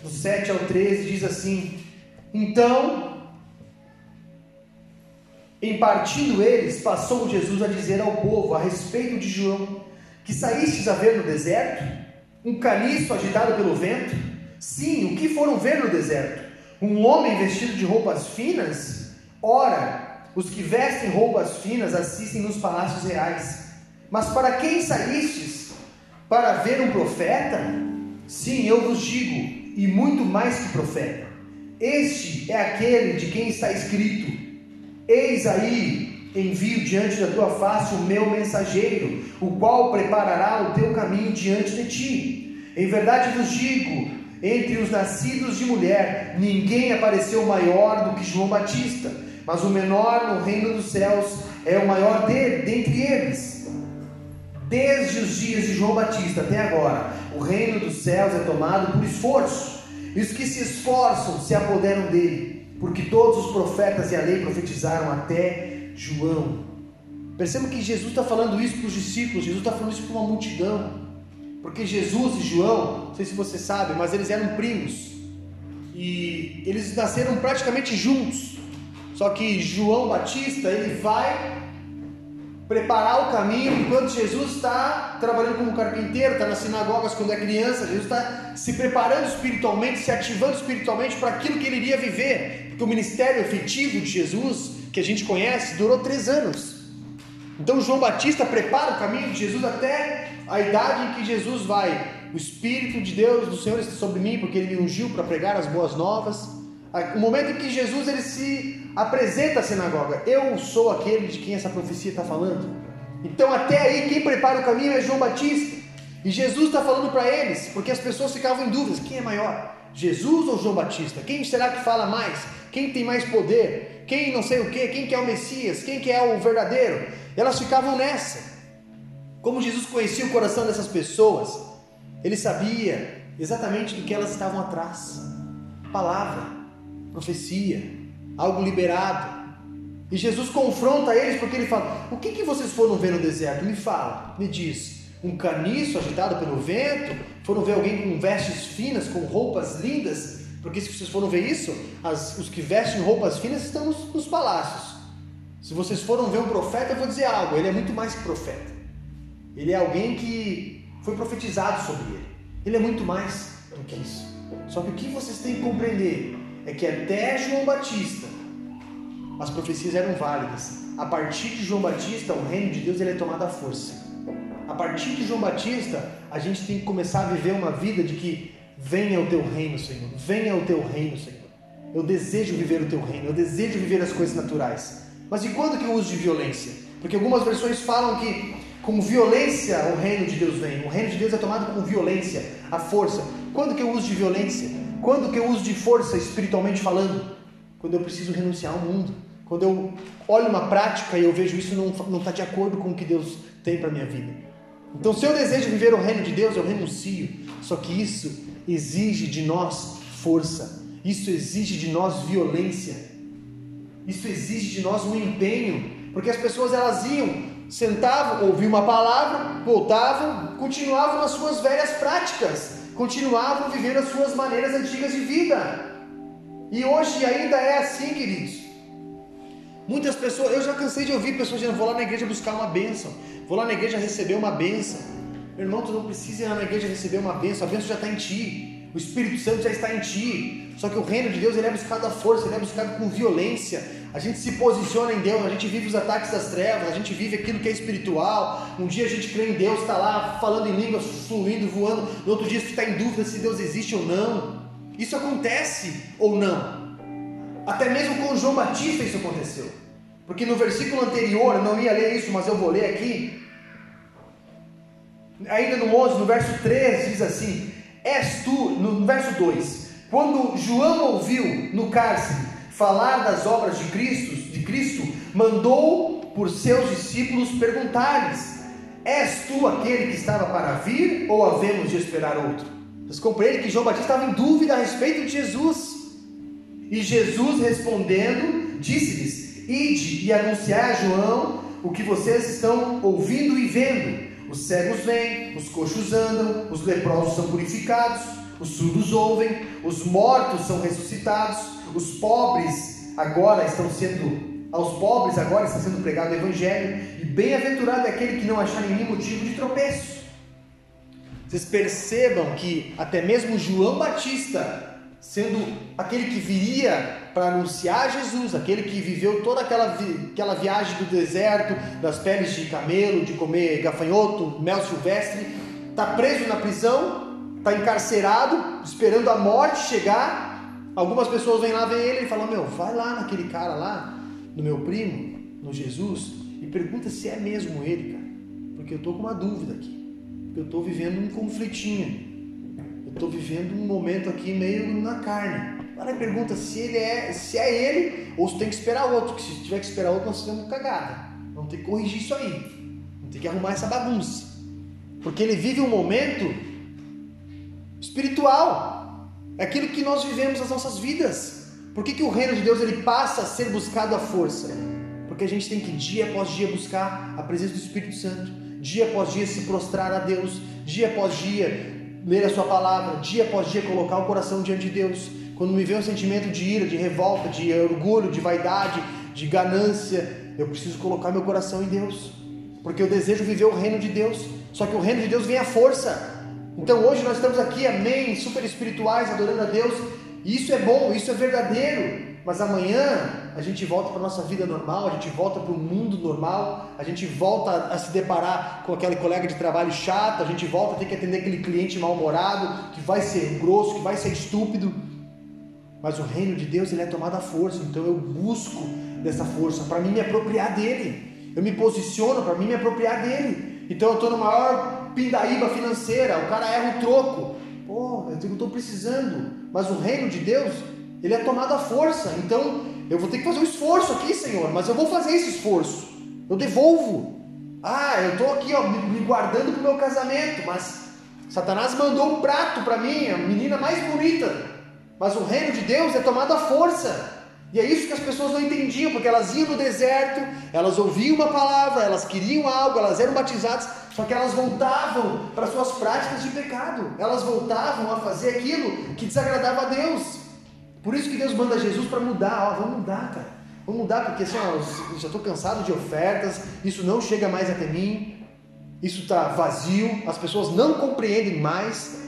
do 7 ao 13, diz assim: Então, em partindo eles, passou Jesus a dizer ao povo a respeito de João, que saístes a ver no deserto um caniço agitado pelo vento? Sim, o que foram ver no deserto? Um homem vestido de roupas finas? Ora, os que vestem roupas finas assistem nos palácios reais. Mas para quem saístes? Para ver um profeta? Sim, eu vos digo, e muito mais que profeta. Este é aquele de quem está escrito: Eis aí, envio diante da tua face o meu mensageiro, o qual preparará o teu caminho diante de ti. Em verdade vos digo: entre os nascidos de mulher, ninguém apareceu maior do que João Batista, mas o menor no reino dos céus é o maior de, dentre eles. Desde os dias de João Batista até agora, o reino dos céus é tomado por esforço, e os que se esforçam se apoderam dele, porque todos os profetas e a lei profetizaram até João. Perceba que Jesus está falando isso para os discípulos, Jesus está falando isso para uma multidão. Porque Jesus e João, não sei se você sabe, mas eles eram primos. E eles nasceram praticamente juntos. Só que João Batista, ele vai preparar o caminho enquanto Jesus está trabalhando como carpinteiro, está nas sinagogas quando é criança. Jesus está se preparando espiritualmente, se ativando espiritualmente para aquilo que ele iria viver. Porque o ministério efetivo de Jesus, que a gente conhece, durou três anos. Então João Batista prepara o caminho de Jesus até a idade em que Jesus vai, o Espírito de Deus, do Senhor está sobre mim, porque Ele me ungiu para pregar as boas novas. O momento em que Jesus ele se apresenta à sinagoga, eu sou aquele de quem essa profecia está falando. Então até aí quem prepara o caminho é João Batista. E Jesus está falando para eles, porque as pessoas ficavam em dúvidas: quem é maior? Jesus ou João Batista? Quem será que fala mais? Quem tem mais poder? Quem não sei o que? Quem que é o Messias? Quem que é o verdadeiro? Elas ficavam nessa. Como Jesus conhecia o coração dessas pessoas, ele sabia exatamente do que elas estavam atrás. Palavra, profecia, algo liberado. E Jesus confronta eles porque ele fala: O que, que vocês foram ver no deserto? Me fala, me diz um caniço agitado pelo vento, foram ver alguém com vestes finas, com roupas lindas, porque se vocês foram ver isso, as, os que vestem roupas finas estão nos, nos palácios. Se vocês foram ver um profeta, eu vou dizer algo: ele é muito mais que profeta. Ele é alguém que foi profetizado sobre ele. Ele é muito mais do que isso. Só que o que vocês têm que compreender é que até João Batista as profecias eram válidas. A partir de João Batista, o reino de Deus ele é tomado à força. A partir de João Batista, a gente tem que começar a viver uma vida de que venha o teu reino, Senhor. Venha o teu reino, Senhor. Eu desejo viver o teu reino, eu desejo viver as coisas naturais. Mas e quando que eu uso de violência? Porque algumas versões falam que com violência o reino de Deus vem. O reino de Deus é tomado com violência, a força. Quando que eu uso de violência? Quando que eu uso de força espiritualmente falando? Quando eu preciso renunciar ao mundo. Quando eu olho uma prática e eu vejo isso não está de acordo com o que Deus tem para minha vida. Então, se eu desejo viver o reino de Deus, eu renuncio. Só que isso exige de nós força. Isso exige de nós violência. Isso exige de nós um empenho, porque as pessoas elas iam, sentavam, ouviam uma palavra, voltavam, continuavam nas suas velhas práticas, continuavam vivendo as suas maneiras antigas de vida. E hoje ainda é assim, queridos. Muitas pessoas, eu já cansei de ouvir pessoas dizendo: vou lá na igreja buscar uma bênção, vou lá na igreja receber uma bênção. Meu irmão, tu não precisa ir lá na igreja receber uma bênção, a bênção já está em ti, o Espírito Santo já está em ti. Só que o reino de Deus ele é buscado à força, ele é buscado com violência. A gente se posiciona em Deus, a gente vive os ataques das trevas, a gente vive aquilo que é espiritual. Um dia a gente crê em Deus, está lá falando em línguas, fluindo, voando. No outro dia você está em dúvida se Deus existe ou não. Isso acontece ou não? Até mesmo com João Batista isso aconteceu. Porque no versículo anterior, não ia ler isso, mas eu vou ler aqui. Ainda no 11, no verso 3, diz assim: És tu, no verso 2, quando João ouviu no cárcere falar das obras de Cristo, de Cristo, mandou por seus discípulos perguntar-lhes: És tu aquele que estava para vir ou havemos de esperar outro? Vocês compreendem que João Batista estava em dúvida a respeito de Jesus. E Jesus respondendo, disse-lhes: Ide e anunciai a João o que vocês estão ouvindo e vendo. Os cegos vêm, os coxos andam, os leprosos são purificados, os surdos ouvem, os mortos são ressuscitados, os pobres agora estão sendo, aos pobres agora está sendo pregado o evangelho, e bem-aventurado é aquele que não achar nenhum motivo de tropeço. Vocês percebam que até mesmo João Batista sendo aquele que viria para anunciar Jesus, aquele que viveu toda aquela, vi, aquela viagem do deserto, das peles de camelo, de comer gafanhoto, mel silvestre, está preso na prisão, está encarcerado, esperando a morte chegar. Algumas pessoas vêm lá, ver ele e falam: Meu, vai lá naquele cara lá, no meu primo, no Jesus, e pergunta se é mesmo ele, cara, porque eu estou com uma dúvida aqui, eu estou vivendo um conflitinho estou vivendo um momento aqui meio na carne. Ela pergunta se ele é, se é ele ou se tem que esperar outro. Que se tiver que esperar outro, nós estamos cagada. Vamos ter que corrigir isso aí. Vamos ter que arrumar essa bagunça. Porque ele vive um momento espiritual. É aquilo que nós vivemos nas nossas vidas. Por que, que o reino de Deus ele passa a ser buscado à força? Porque a gente tem que dia após dia buscar a presença do Espírito Santo, dia após dia se prostrar a Deus, dia após dia ler a sua palavra, dia após dia colocar o coração diante de Deus. Quando me vem um sentimento de ira, de revolta, de orgulho, de vaidade, de ganância, eu preciso colocar meu coração em Deus, porque eu desejo viver o reino de Deus. Só que o reino de Deus vem à força. Então hoje nós estamos aqui, amém, super espirituais, adorando a Deus. Isso é bom, isso é verdadeiro. mas amanhã a gente volta para a nossa vida normal, a gente volta para o mundo normal, a gente volta a se deparar com aquele colega de trabalho chato, a gente volta a ter que atender aquele cliente mal-humorado, que vai ser grosso, que vai ser estúpido. Mas o reino de Deus ele é tomado à força, então eu busco dessa força para mim me apropriar dele. Eu me posiciono para mim me apropriar dele. Então eu estou no maior pindaíba financeira, o cara erra o troco. Pô, eu estou precisando. Mas o reino de Deus, ele é tomado à força. Então, eu vou ter que fazer um esforço aqui, Senhor, mas eu vou fazer esse esforço. Eu devolvo. Ah, eu estou aqui ó, me guardando para o meu casamento, mas Satanás mandou um prato para mim, a menina mais bonita. Mas o reino de Deus é tomado à força. E é isso que as pessoas não entendiam, porque elas iam no deserto, elas ouviam uma palavra, elas queriam algo, elas eram batizadas, só que elas voltavam para suas práticas de pecado, elas voltavam a fazer aquilo que desagradava a Deus. Por isso que Deus manda Jesus para mudar, ó, vamos mudar, cara. Vamos mudar, porque assim, ó, já estou cansado de ofertas, isso não chega mais até mim, isso está vazio, as pessoas não compreendem mais.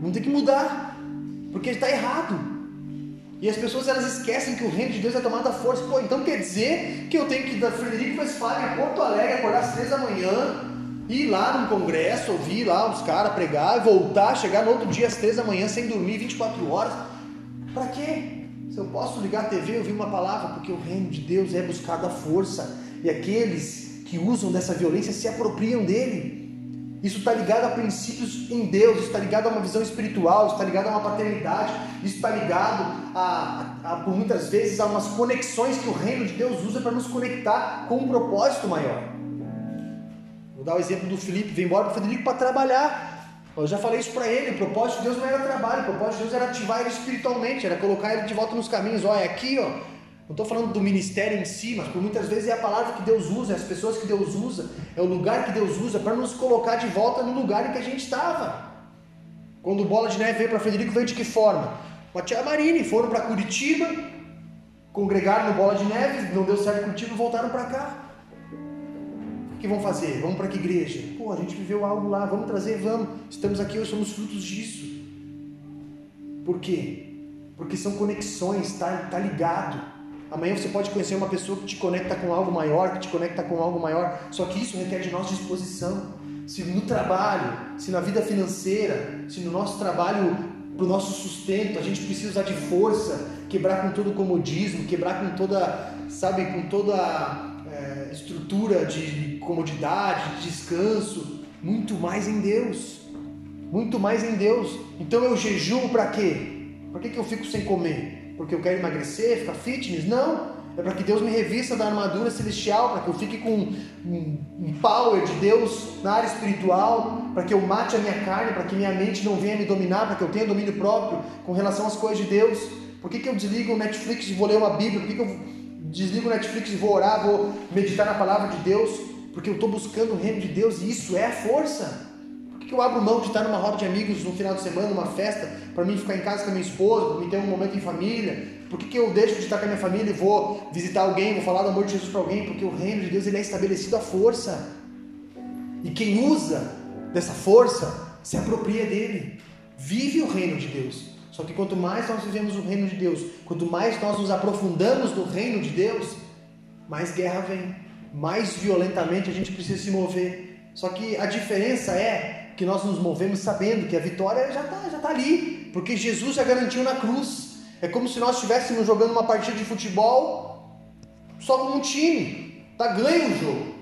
Vamos ter que mudar, porque está errado. E as pessoas elas esquecem que o reino de Deus é tomado à força. Pô, então quer dizer que eu tenho que ir da Frederico Westphalen a Porto Alegre, acordar às três da manhã, ir lá no congresso, ouvir lá os caras pregar, voltar, chegar no outro dia às três da manhã sem dormir 24 horas. Para quê? Se eu posso ligar a TV e ouvir uma palavra, porque o reino de Deus é buscado à força e aqueles que usam dessa violência se apropriam dele. Isso está ligado a princípios em Deus, isso está ligado a uma visão espiritual, isso está ligado a uma paternidade, isso está ligado a, a, a, por muitas vezes, a umas conexões que o reino de Deus usa para nos conectar com um propósito maior. Vou dar o exemplo do Felipe, vem embora para o Frederico para trabalhar. Eu já falei isso para ele, o propósito de Deus não era trabalho, o propósito de Deus era ativar ele espiritualmente, era colocar ele de volta nos caminhos. Olha, é aqui, ó, não estou falando do ministério em si, mas por muitas vezes é a palavra que Deus usa, é as pessoas que Deus usa, é o lugar que Deus usa para nos colocar de volta no lugar em que a gente estava. Quando o Bola de Neve veio para Frederico, veio de que forma? Com a tia Marine, foram para Curitiba, congregaram no Bola de Neve, não deu certo em Curitiba, voltaram para cá que vão fazer? Vamos para que igreja? Pô, a gente viveu algo lá, vamos trazer, vamos. Estamos aqui hoje, somos frutos disso. Por quê? Porque são conexões, tá, tá ligado. Amanhã você pode conhecer uma pessoa que te conecta com algo maior, que te conecta com algo maior. Só que isso requer de nós disposição. Se no trabalho, se na vida financeira, se no nosso trabalho para o nosso sustento, a gente precisa usar de força, quebrar com todo o comodismo, quebrar com toda, sabe, com toda é, estrutura de comodidade, de descanso, muito mais em Deus. Muito mais em Deus. Então eu jejuo para quê? Por que, que eu fico sem comer? Porque eu quero emagrecer, ficar fitness? Não. É para que Deus me revista da armadura celestial, para que eu fique com um, um power de Deus na área espiritual, para que eu mate a minha carne, para que minha mente não venha me dominar, para que eu tenha domínio próprio com relação às coisas de Deus. Por que, que eu desligo o Netflix e vou ler uma Bíblia? Por que, que eu desligo o Netflix e vou orar, vou meditar na palavra de Deus, porque eu estou buscando o reino de Deus e isso é força. Que eu abro mão de estar numa roda de amigos no final de semana, numa festa, para mim ficar em casa com a minha esposa, para mim ter um momento em família? Por que, que eu deixo de estar com a minha família e vou visitar alguém, vou falar do amor de Jesus para alguém? Porque o reino de Deus ele é estabelecido à força. E quem usa dessa força se apropria dele, vive o reino de Deus. Só que quanto mais nós vivemos o reino de Deus, quanto mais nós nos aprofundamos no reino de Deus, mais guerra vem, mais violentamente a gente precisa se mover. Só que a diferença é que nós nos movemos sabendo que a vitória já está já tá ali, porque Jesus já garantiu na cruz. É como se nós estivéssemos jogando uma partida de futebol só com um time. Tá ganho o jogo.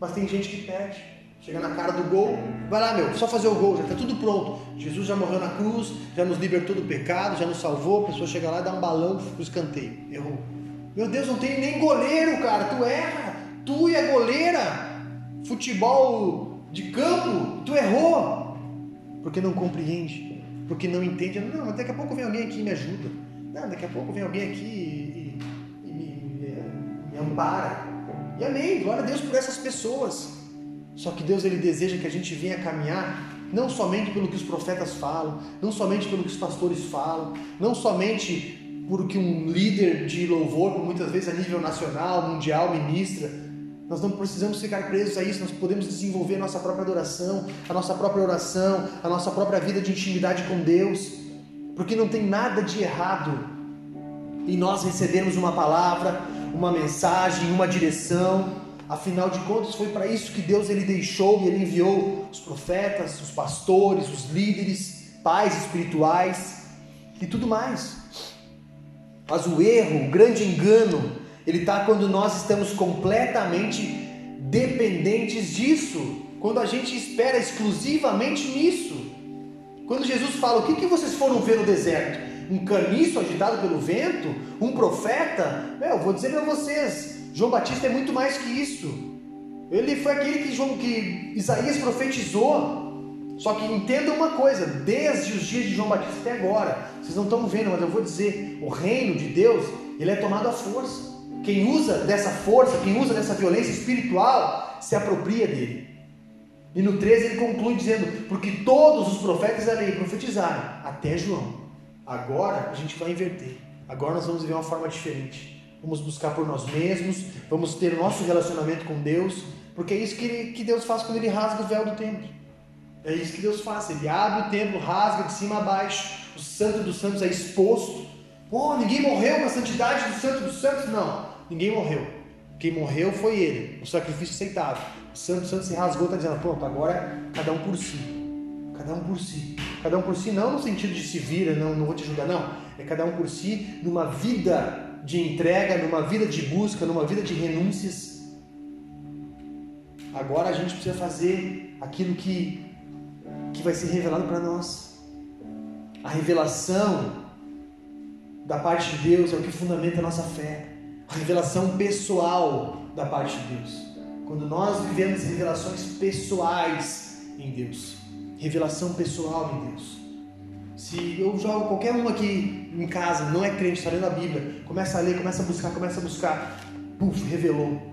Mas tem gente que perde. Chega na cara do gol, vai lá, meu, só fazer o gol, já está tudo pronto. Jesus já morreu na cruz, já nos libertou do pecado, já nos salvou. A pessoa chega lá e dá um balão pro escanteio. Errou. Meu Deus, não tem nem goleiro, cara. Tu erra. Tu e a goleira. Futebol de campo, tu errou. Porque não compreende. Porque não entende. Não, daqui a pouco vem alguém aqui e me ajuda. Não, daqui a pouco vem alguém aqui e, e, e me, me, ampara. E amém. Glória a Deus por essas pessoas. Só que Deus ele deseja que a gente venha caminhar não somente pelo que os profetas falam, não somente pelo que os pastores falam, não somente por que um líder de louvor, muitas vezes a nível nacional, mundial, ministra. Nós não precisamos ficar presos a isso, nós podemos desenvolver a nossa própria adoração, a nossa própria oração, a nossa própria vida de intimidade com Deus, porque não tem nada de errado em nós recebermos uma palavra, uma mensagem, uma direção. Afinal de contas, foi para isso que Deus ele deixou e ele enviou os profetas, os pastores, os líderes, pais espirituais e tudo mais. Mas o erro, o grande engano, ele está quando nós estamos completamente dependentes disso, quando a gente espera exclusivamente nisso. Quando Jesus fala: O que, que vocês foram ver no deserto? Um caniço agitado pelo vento? Um profeta? eu vou dizer para vocês: João Batista é muito mais que isso. Ele foi aquele que, João, que Isaías profetizou. Só que entenda uma coisa: desde os dias de João Batista até agora, vocês não estão vendo, mas eu vou dizer: o reino de Deus ele é tomado à força. Quem usa dessa força, quem usa dessa violência espiritual, se apropria dele. E no 13 ele conclui dizendo: Porque todos os profetas da lei profetizaram, até João. Agora a gente vai inverter. Agora nós vamos viver uma forma diferente. Vamos buscar por nós mesmos, vamos ter o nosso relacionamento com Deus, porque é isso que, ele, que Deus faz quando ele rasga o véu do templo. É isso que Deus faz. Ele abre o templo, rasga de cima a baixo. O santo dos santos é exposto. Pô, ninguém morreu na santidade do santo dos santos? Não, ninguém morreu. Quem morreu foi ele, o sacrifício aceitado. O santo dos santos se rasgou, está dizendo, pronto, agora é cada um por si. Cada um por si. Cada um por si, não no sentido de se vira, não, não vou te ajudar, não. É cada um por si, numa vida de entrega, numa vida de busca, numa vida de renúncias. Agora a gente precisa fazer aquilo que que vai ser revelado para nós. A revelação da parte de Deus é o que fundamenta a nossa fé. Revelação pessoal da parte de Deus. Quando nós vivemos revelações pessoais em Deus. Revelação pessoal em Deus. Se eu jogo qualquer um aqui em casa, não é crente, está lendo a Bíblia, começa a ler, começa a buscar, começa a buscar, puf, revelou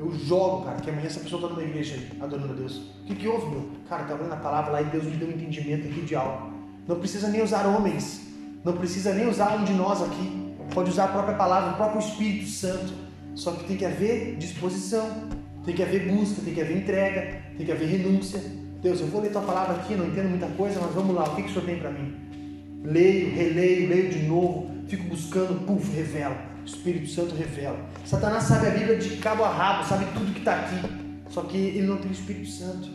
eu jogo, cara, que amanhã essa pessoa está numa igreja adorando a Deus. O que, que houve, meu? Cara, tá lendo a palavra lá e Deus me deu um entendimento aqui de algo. Não precisa nem usar homens. Não precisa nem usar um de nós aqui. Pode usar a própria palavra, o próprio Espírito Santo. Só que tem que haver disposição. Tem que haver busca, tem que haver entrega, tem que haver renúncia. Deus, eu vou ler tua palavra aqui, não entendo muita coisa, mas vamos lá, o que, que o Senhor tem para mim? Leio, releio, leio de novo, fico buscando, puf, revela. O Espírito Santo revela. Satanás sabe a Bíblia de cabo a rabo, sabe tudo que está aqui. Só que ele não tem o Espírito Santo.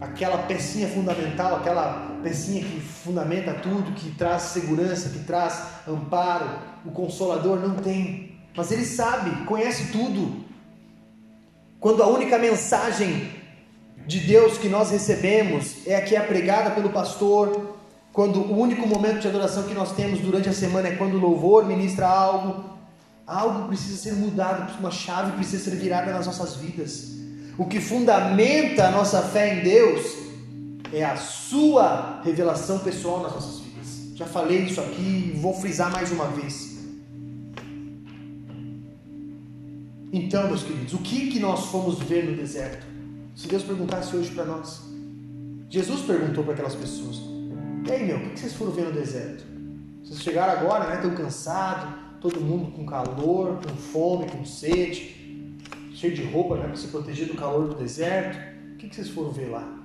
Aquela pecinha fundamental, aquela pecinha que fundamenta tudo, que traz segurança, que traz amparo, o consolador não tem. Mas ele sabe, conhece tudo. Quando a única mensagem de Deus que nós recebemos é a que é pregada pelo pastor, quando o único momento de adoração que nós temos durante a semana é quando o louvor ministra algo, algo precisa ser mudado, uma chave precisa ser virada nas nossas vidas. O que fundamenta a nossa fé em Deus é a sua revelação pessoal nas nossas vidas. Já falei isso aqui e vou frisar mais uma vez. Então, meus queridos, o que, que nós fomos ver no deserto? Se Deus perguntasse hoje para nós, Jesus perguntou para aquelas pessoas: e aí, meu, o que vocês foram ver no deserto? Vocês chegaram agora, né? Estão cansados, todo mundo com calor, com fome, com sede, cheio de roupa, né? Para se proteger do calor do deserto. O que vocês foram ver lá?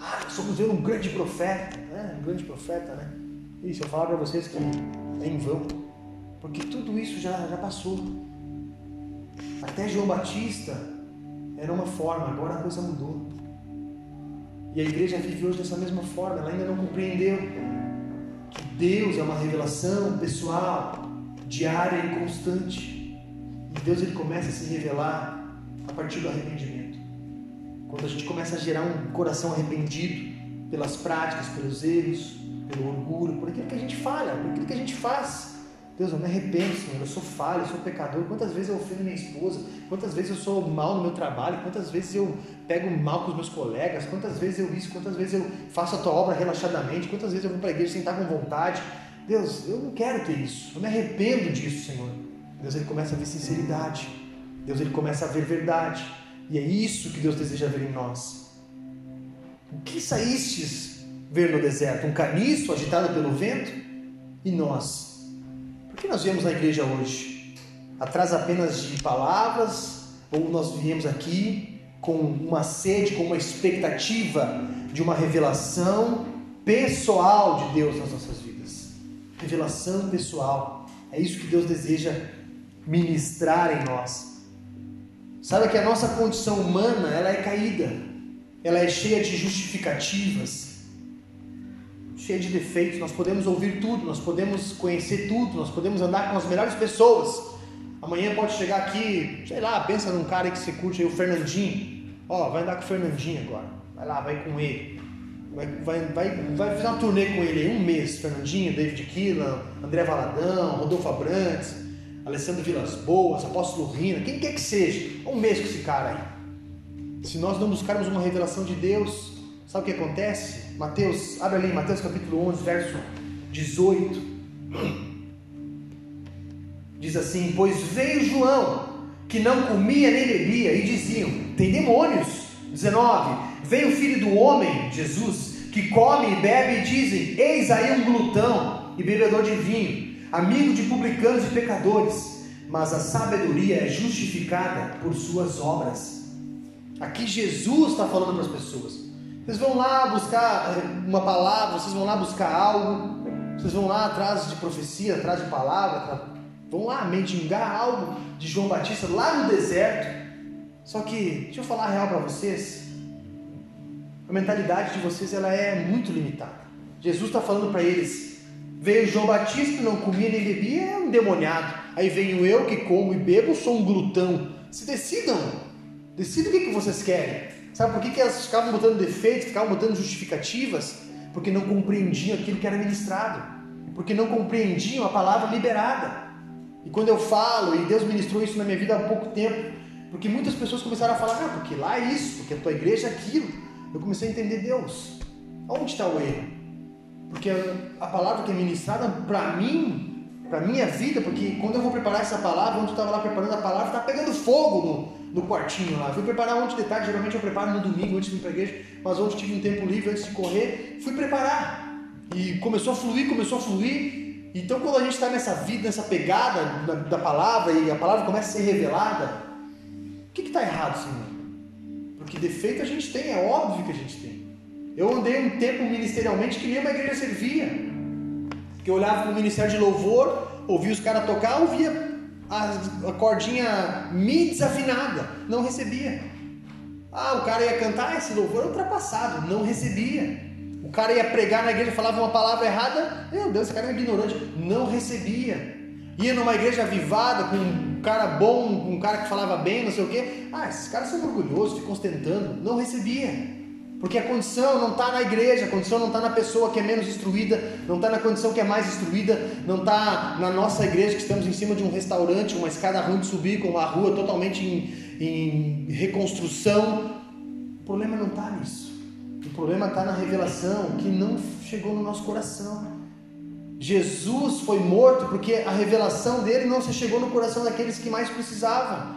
Ah, somos ver um grande profeta, né? Um grande profeta, né? Isso, eu falar para vocês que é em vão, porque tudo isso já, já passou. Até João Batista era uma forma, agora a coisa mudou. E a igreja vive hoje dessa mesma forma, ela ainda não compreendeu que Deus é uma revelação pessoal, diária e constante. E Deus ele começa a se revelar a partir do arrependimento. Quando a gente começa a gerar um coração arrependido pelas práticas, pelos erros, pelo orgulho, por aquilo que a gente falha, por aquilo que a gente faz. Deus, eu me arrependo, Senhor, eu sou falho, eu sou pecador. Quantas vezes eu ofendo minha esposa? Quantas vezes eu sou mal no meu trabalho? Quantas vezes eu pego mal com os meus colegas? Quantas vezes eu isso? Quantas vezes eu faço a tua obra relaxadamente? Quantas vezes eu vou para a igreja sem estar com vontade? Deus, eu não quero ter isso. Eu me arrependo disso, Senhor. Deus, ele começa a ver sinceridade. Deus, ele começa a ver verdade. E é isso que Deus deseja ver em nós. O que saístes ver no deserto? Um caniço agitado pelo vento? E nós? que nós viemos na igreja hoje? Atrás apenas de palavras? Ou nós viemos aqui com uma sede, com uma expectativa de uma revelação pessoal de Deus nas nossas vidas? Revelação pessoal. É isso que Deus deseja ministrar em nós. Sabe que a nossa condição humana, ela é caída. Ela é cheia de justificativas, cheia de defeitos. Nós podemos ouvir tudo, nós podemos conhecer tudo, nós podemos andar com as melhores pessoas. Amanhã pode chegar aqui, sei lá, pensa num cara que você curte aí, o Fernandinho. Ó, vai andar com o Fernandinho agora. Vai lá, vai com ele. Vai, vai, vai, vai fazer uma turnê com ele aí, um mês. Fernandinho, David Killan, André Valadão, Rodolfo Abrantes, Alessandro Vilas Boas, Apóstolo Rina, quem quer que seja. Um mês com esse cara aí. Se nós não buscarmos uma revelação de Deus, sabe o que acontece? Mateus, abre ali, Mateus capítulo 11, verso 18. Diz assim: Pois veio João, que não comia nem bebia, e diziam: Tem demônios. 19: Veio o filho do homem, Jesus, que come e bebe, e dizem: Eis aí um glutão e bebedor de vinho, amigo de publicanos e pecadores, mas a sabedoria é justificada por suas obras. Aqui Jesus está falando para as pessoas. Vocês vão lá buscar eh, uma palavra, vocês vão lá buscar algo, vocês vão lá atrás de profecia, atrás de palavra, vão lá mendigar algo de João Batista lá no deserto. Só que, deixa eu falar a real para vocês, a mentalidade de vocês ela é muito limitada. Jesus está falando para eles: veio João Batista não comia nem bebia, é um endemoniado. Aí venho eu que como e bebo, sou um glutão. Se decidam, decidam o que, que vocês querem. Sabe por que, que elas ficavam botando defeitos, ficavam botando justificativas? Porque não compreendiam aquilo que era ministrado, porque não compreendiam a palavra liberada. E quando eu falo, e Deus ministrou isso na minha vida há pouco tempo, porque muitas pessoas começaram a falar, ah, porque lá é isso, porque a tua igreja é aquilo eu comecei a entender Deus. Onde está o erro? Porque a, palavra que é ministrada para mim, para minha vida, porque quando eu vou preparar essa palavra, onde eu estava lá preparando a palavra, está pegando fogo no, no quartinho lá. Fui preparar ontem de tarde, geralmente eu preparo no domingo antes de ir para igreja, mas ontem tive um tempo livre antes de correr, fui preparar. E começou a fluir, começou a fluir. Então quando a gente está nessa vida, nessa pegada da, da, palavra e a palavra começa a ser revelada, o que está errado, Senhor? Porque defeito a gente tem, é óbvio que a gente tem. Eu andei um tempo ministerialmente que nem uma igreja servia. Que eu olhava para o ministério de louvor, ouvia os caras tocar, ouvia a, cordinha mi desafinada, não recebia. Ah, o cara ia cantar, esse louvor é ultrapassado, não recebia. O cara ia pregar na igreja, falava uma palavra errada, meu Deus, esse cara é ignorante, não recebia. Ia numa igreja avivada com um cara bom, um cara que falava bem, não sei o quê. Ah, esses caras são orgulhosos, ficam ostentando. Não recebia. Porque a condição não está na igreja, a condição não está na pessoa que é menos instruída, não está na condição que é mais instruída, não está na nossa igreja que estamos em cima de um restaurante, uma escada ruim de subir, com uma rua totalmente em, em reconstrução. O problema não está nisso. O problema está na revelação que não chegou no nosso coração. Jesus foi morto porque a revelação dele não se chegou no coração daqueles que mais precisavam.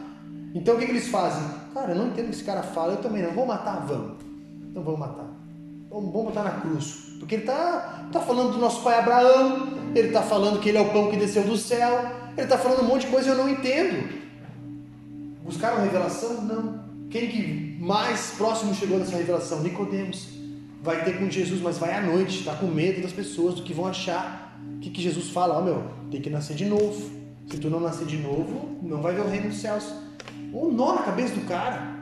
Então o que, que eles fazem? Cara, eu não entendo o que esse cara fala, eu também não. Vou matar? Vamos. Então vamos matar. Vamos, vamos botar na cruz. Porque ele está tá falando do nosso pai Abraão, ele está falando que ele é o pão que desceu do céu, ele está falando um monte de coisa e eu não entendo. Buscaram revelação? Não. Quem que mais próximo chegou dessa revelação? Nicodemos. Vai ter com Jesus, mas vai à noite, está com medo das pessoas, do que vão achar que, que Jesus fala? Ó, oh, meu, tem que nascer de novo. Se tu não nascer de novo, não vai ver o reino dos céus. Um nó na cabeça do cara.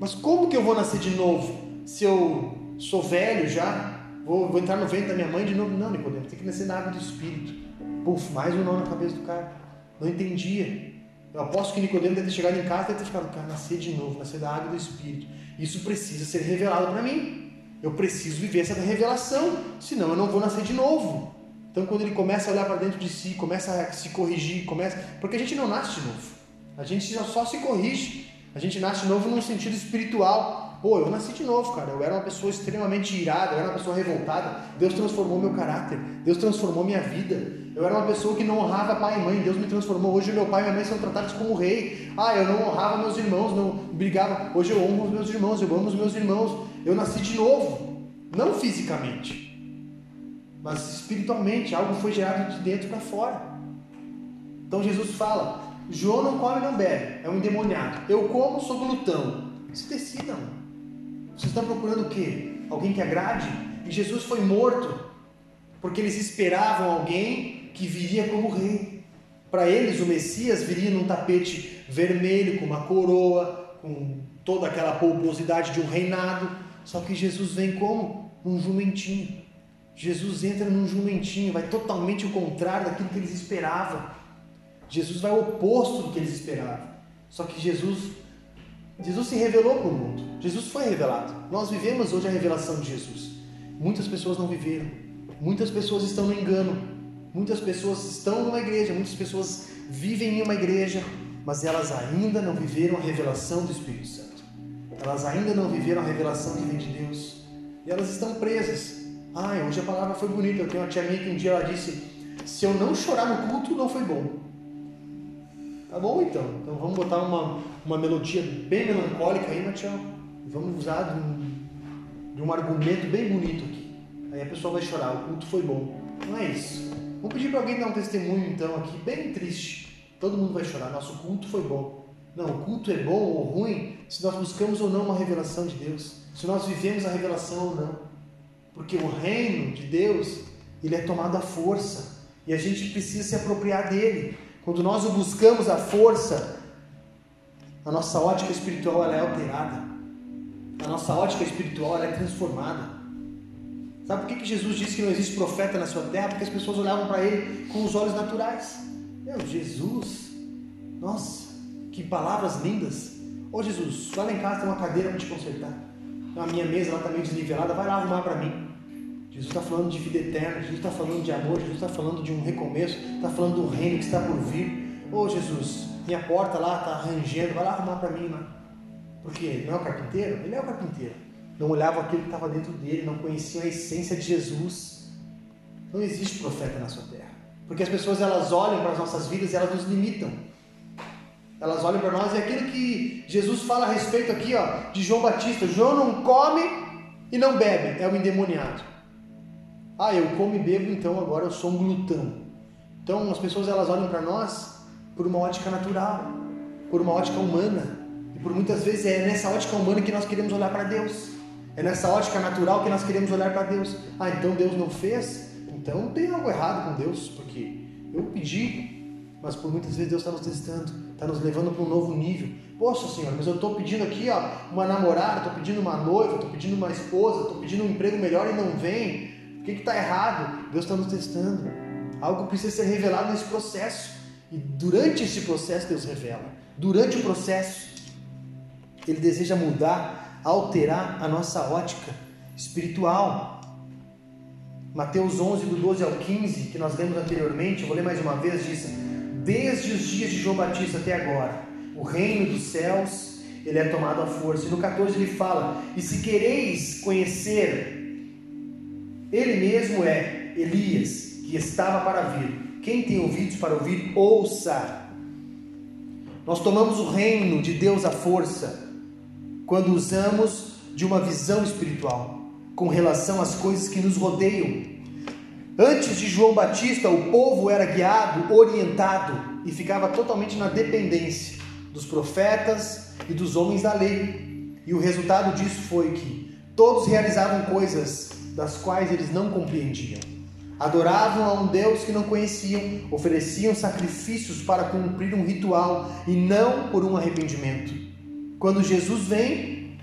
Mas como que eu vou nascer de novo? Se eu sou velho já, vou, vou entrar no ventre da minha mãe de novo? Não, Nicodemo, tem que nascer na água do Espírito. Puf, mais um nó na cabeça do cara. Não entendia. Eu aposto que Nicodemo deve ter chegado em casa e ter ficado, cara, nascer de novo, nascer da água do Espírito. Isso precisa ser revelado para mim. Eu preciso viver essa revelação, senão eu não vou nascer de novo. Então, quando ele começa a olhar para dentro de si, começa a se corrigir, começa. Porque a gente não nasce de novo. A gente só se corrige. A gente nasce de novo num sentido espiritual. Pô, eu nasci de novo, cara. Eu era uma pessoa extremamente irada, eu era uma pessoa revoltada. Deus transformou meu caráter. Deus transformou minha vida. Eu era uma pessoa que não honrava pai e mãe. Deus me transformou. Hoje meu pai e minha mãe são tratados como rei. Ah, eu não honrava meus irmãos, não brigava. Hoje eu honro os meus irmãos, eu amo os meus irmãos. Eu nasci de novo. Não fisicamente mas espiritualmente, algo foi gerado de dentro para fora. Então Jesus fala: João não come não bebe, é um endemoniado. Eu como, sou glutão. Se decidam. Vocês estão procurando o quê? Alguém que agrade? E Jesus foi morto porque eles esperavam alguém que viria como rei. Para eles, o Messias viria num tapete vermelho, com uma coroa, com toda aquela pomposidade de um reinado. Só que Jesus vem como? Num jumentinho. Jesus entra num jumentinho, vai totalmente o contrário daquilo que eles esperavam. Jesus vai oposto do que eles esperavam. Só que Jesus Jesus se revelou para o mundo. Jesus foi revelado. Nós vivemos hoje a revelação de Jesus. Muitas pessoas não viveram. Muitas pessoas estão no engano. Muitas pessoas estão numa igreja, muitas pessoas vivem em uma igreja, mas elas ainda não viveram a revelação do Espírito Santo. Elas ainda não viveram a revelação que vem de Deus. E elas estão presas. Ai, hoje a palavra foi bonita. Eu tenho uma tia minha que um dia ela disse: Se eu não chorar no culto, não foi bom. Tá bom então. Então vamos botar uma, uma melodia bem melancólica aí, Matião. Vamos usar de um, de um argumento bem bonito aqui. Aí a pessoa vai chorar, o culto foi bom. Não é isso. Vamos pedir para alguém dar um testemunho então aqui, bem triste. Todo mundo vai chorar, nosso culto foi bom. Não, o culto é bom ou ruim se nós buscamos ou não uma revelação de Deus. Se nós vivemos a revelação ou não. Porque o reino de Deus, ele é tomado à força. E a gente precisa se apropriar dele. Quando nós o buscamos à força, a nossa ótica espiritual é alterada. A nossa ótica espiritual é transformada. Sabe por que, que Jesus disse que não existe profeta na sua terra? Porque as pessoas olhavam para ele com os olhos naturais. Meu, Jesus, nossa, que palavras lindas. Ô Jesus, vai lá em casa tem uma cadeira para te consertar. A minha mesa está meio desnivelada, vai lá arrumar para mim. Jesus está falando de vida eterna, Jesus está falando de amor, Jesus está falando de um recomeço, está falando do reino que está por vir. Ô Jesus, minha porta lá está rangendo, vai lá arrumar para mim lá. Porque ele não é o carpinteiro? Ele é o carpinteiro. Não olhava aquilo que estava dentro dele, não conheciam a essência de Jesus. Não existe profeta na sua terra. Porque as pessoas elas olham para as nossas vidas e elas nos limitam. Elas olham para nós e aquilo que Jesus fala a respeito aqui, ó, de João Batista. João não come e não bebe, é o endemoniado. Ah, eu como e bebo, então agora eu sou um glutão. Então as pessoas elas olham para nós por uma ótica natural, por uma ótica humana. E por muitas vezes é nessa ótica humana que nós queremos olhar para Deus. É nessa ótica natural que nós queremos olhar para Deus. Ah, então Deus não fez? Então tem algo errado com Deus, porque eu pedi, mas por muitas vezes Deus está nos testando, está nos levando para um novo nível. Poxa Senhor, mas eu estou pedindo aqui ó, uma namorada, estou pedindo uma noiva, estou pedindo uma esposa, estou pedindo um emprego melhor e não vem. O que está errado? Deus está nos testando. Algo precisa ser revelado nesse processo. E durante esse processo, Deus revela. Durante o processo, Ele deseja mudar, alterar a nossa ótica espiritual. Mateus 11, do 12 ao 15, que nós lemos anteriormente, eu vou ler mais uma vez, diz: Desde os dias de João Batista até agora, o reino dos céus ele é tomado à força. E no 14 ele fala: E se quereis conhecer ele mesmo é Elias, que estava para vir. Quem tem ouvidos para ouvir, ouça. Nós tomamos o reino de Deus à força quando usamos de uma visão espiritual com relação às coisas que nos rodeiam. Antes de João Batista, o povo era guiado, orientado e ficava totalmente na dependência dos profetas e dos homens da lei. E o resultado disso foi que todos realizavam coisas das quais eles não compreendiam. Adoravam a um Deus que não conheciam, ofereciam sacrifícios para cumprir um ritual e não por um arrependimento. Quando Jesus vem,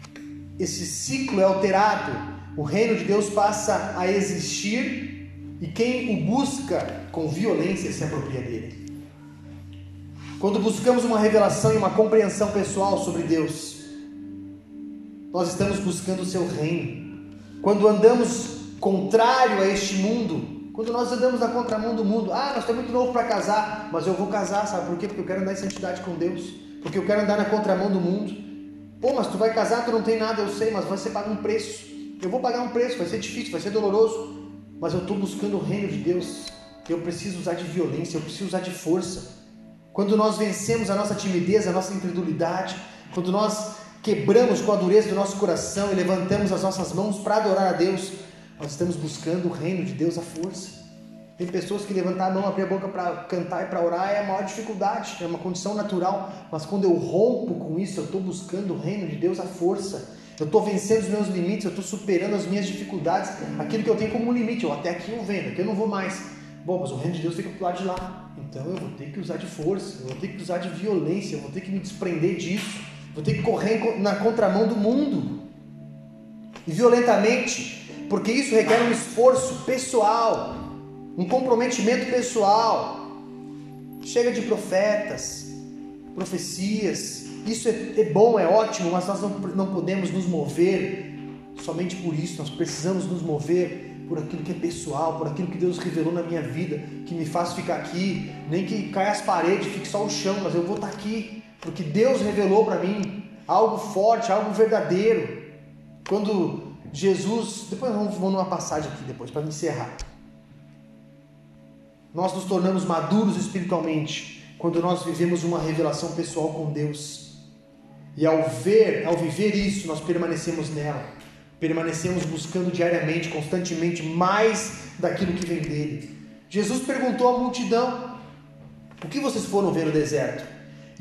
esse ciclo é alterado, o reino de Deus passa a existir e quem o busca com violência se apropria dele. Quando buscamos uma revelação e uma compreensão pessoal sobre Deus, nós estamos buscando o seu reino quando andamos contrário a este mundo, quando nós andamos na contramão do mundo, ah, nós estamos muito novo para casar, mas eu vou casar, sabe por quê? Porque eu quero andar em santidade com Deus, porque eu quero andar na contramão do mundo. Pô, mas tu vai casar, tu não tem nada, eu sei, mas você paga um preço. Eu vou pagar um preço, vai ser difícil, vai ser doloroso, mas eu estou buscando o reino de Deus. Eu preciso usar de violência, eu preciso usar de força. Quando nós vencemos a nossa timidez, a nossa incredulidade, quando nós quebramos com a dureza do nosso coração e levantamos as nossas mãos para adorar a Deus, nós estamos buscando o reino de Deus à força. Tem pessoas que levantar a mão, abrir a boca para cantar e para orar é a maior dificuldade, é uma condição natural, mas quando eu rompo com isso, eu estou buscando o reino de Deus à força. Eu estou vencendo os meus limites, eu estou superando as minhas dificuldades, aquilo que eu tenho como limite. Eu até aqui eu vendo, aqui eu não vou mais. Bom, mas o reino de Deus fica pro lado de lá. Então eu vou ter que usar de força, eu vou ter que usar de violência, eu vou ter que me desprender disso, vou ter que correr na contramão do mundo. E violentamente, porque isso requer um esforço pessoal, um comprometimento pessoal. Chega de profetas, profecias, isso é, é bom, é ótimo, mas nós não, não podemos nos mover somente por isso, nós precisamos nos mover por aquilo que é pessoal, por aquilo que Deus revelou na minha vida, que me faz ficar aqui, nem que caia as paredes, fique só o chão, mas eu vou estar aqui, porque Deus revelou para mim algo forte, algo verdadeiro. Quando Jesus, depois vamos, vamos numa passagem aqui depois para encerrar. Nós nos tornamos maduros espiritualmente quando nós vivemos uma revelação pessoal com Deus. E ao ver, ao viver isso, nós permanecemos nela permanecemos buscando diariamente, constantemente, mais daquilo que vem dele. Jesus perguntou à multidão: O que vocês foram ver no deserto?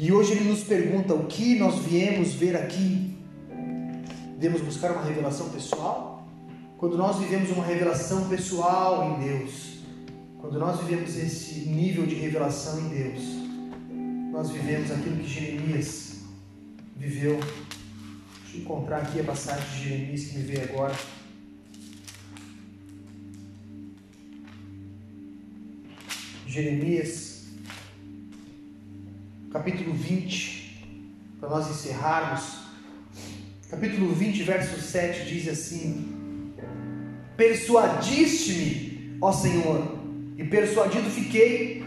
E hoje ele nos pergunta: O que nós viemos ver aqui? Devemos buscar uma revelação pessoal? Quando nós vivemos uma revelação pessoal em Deus, quando nós vivemos esse nível de revelação em Deus, nós vivemos aquilo que Jeremias viveu Deixa eu encontrar aqui a passagem de Jeremias que me veio agora. Jeremias, capítulo 20, para nós encerrarmos. Capítulo 20, verso 7 diz assim: Persuadiste-me, ó Senhor, e persuadido fiquei,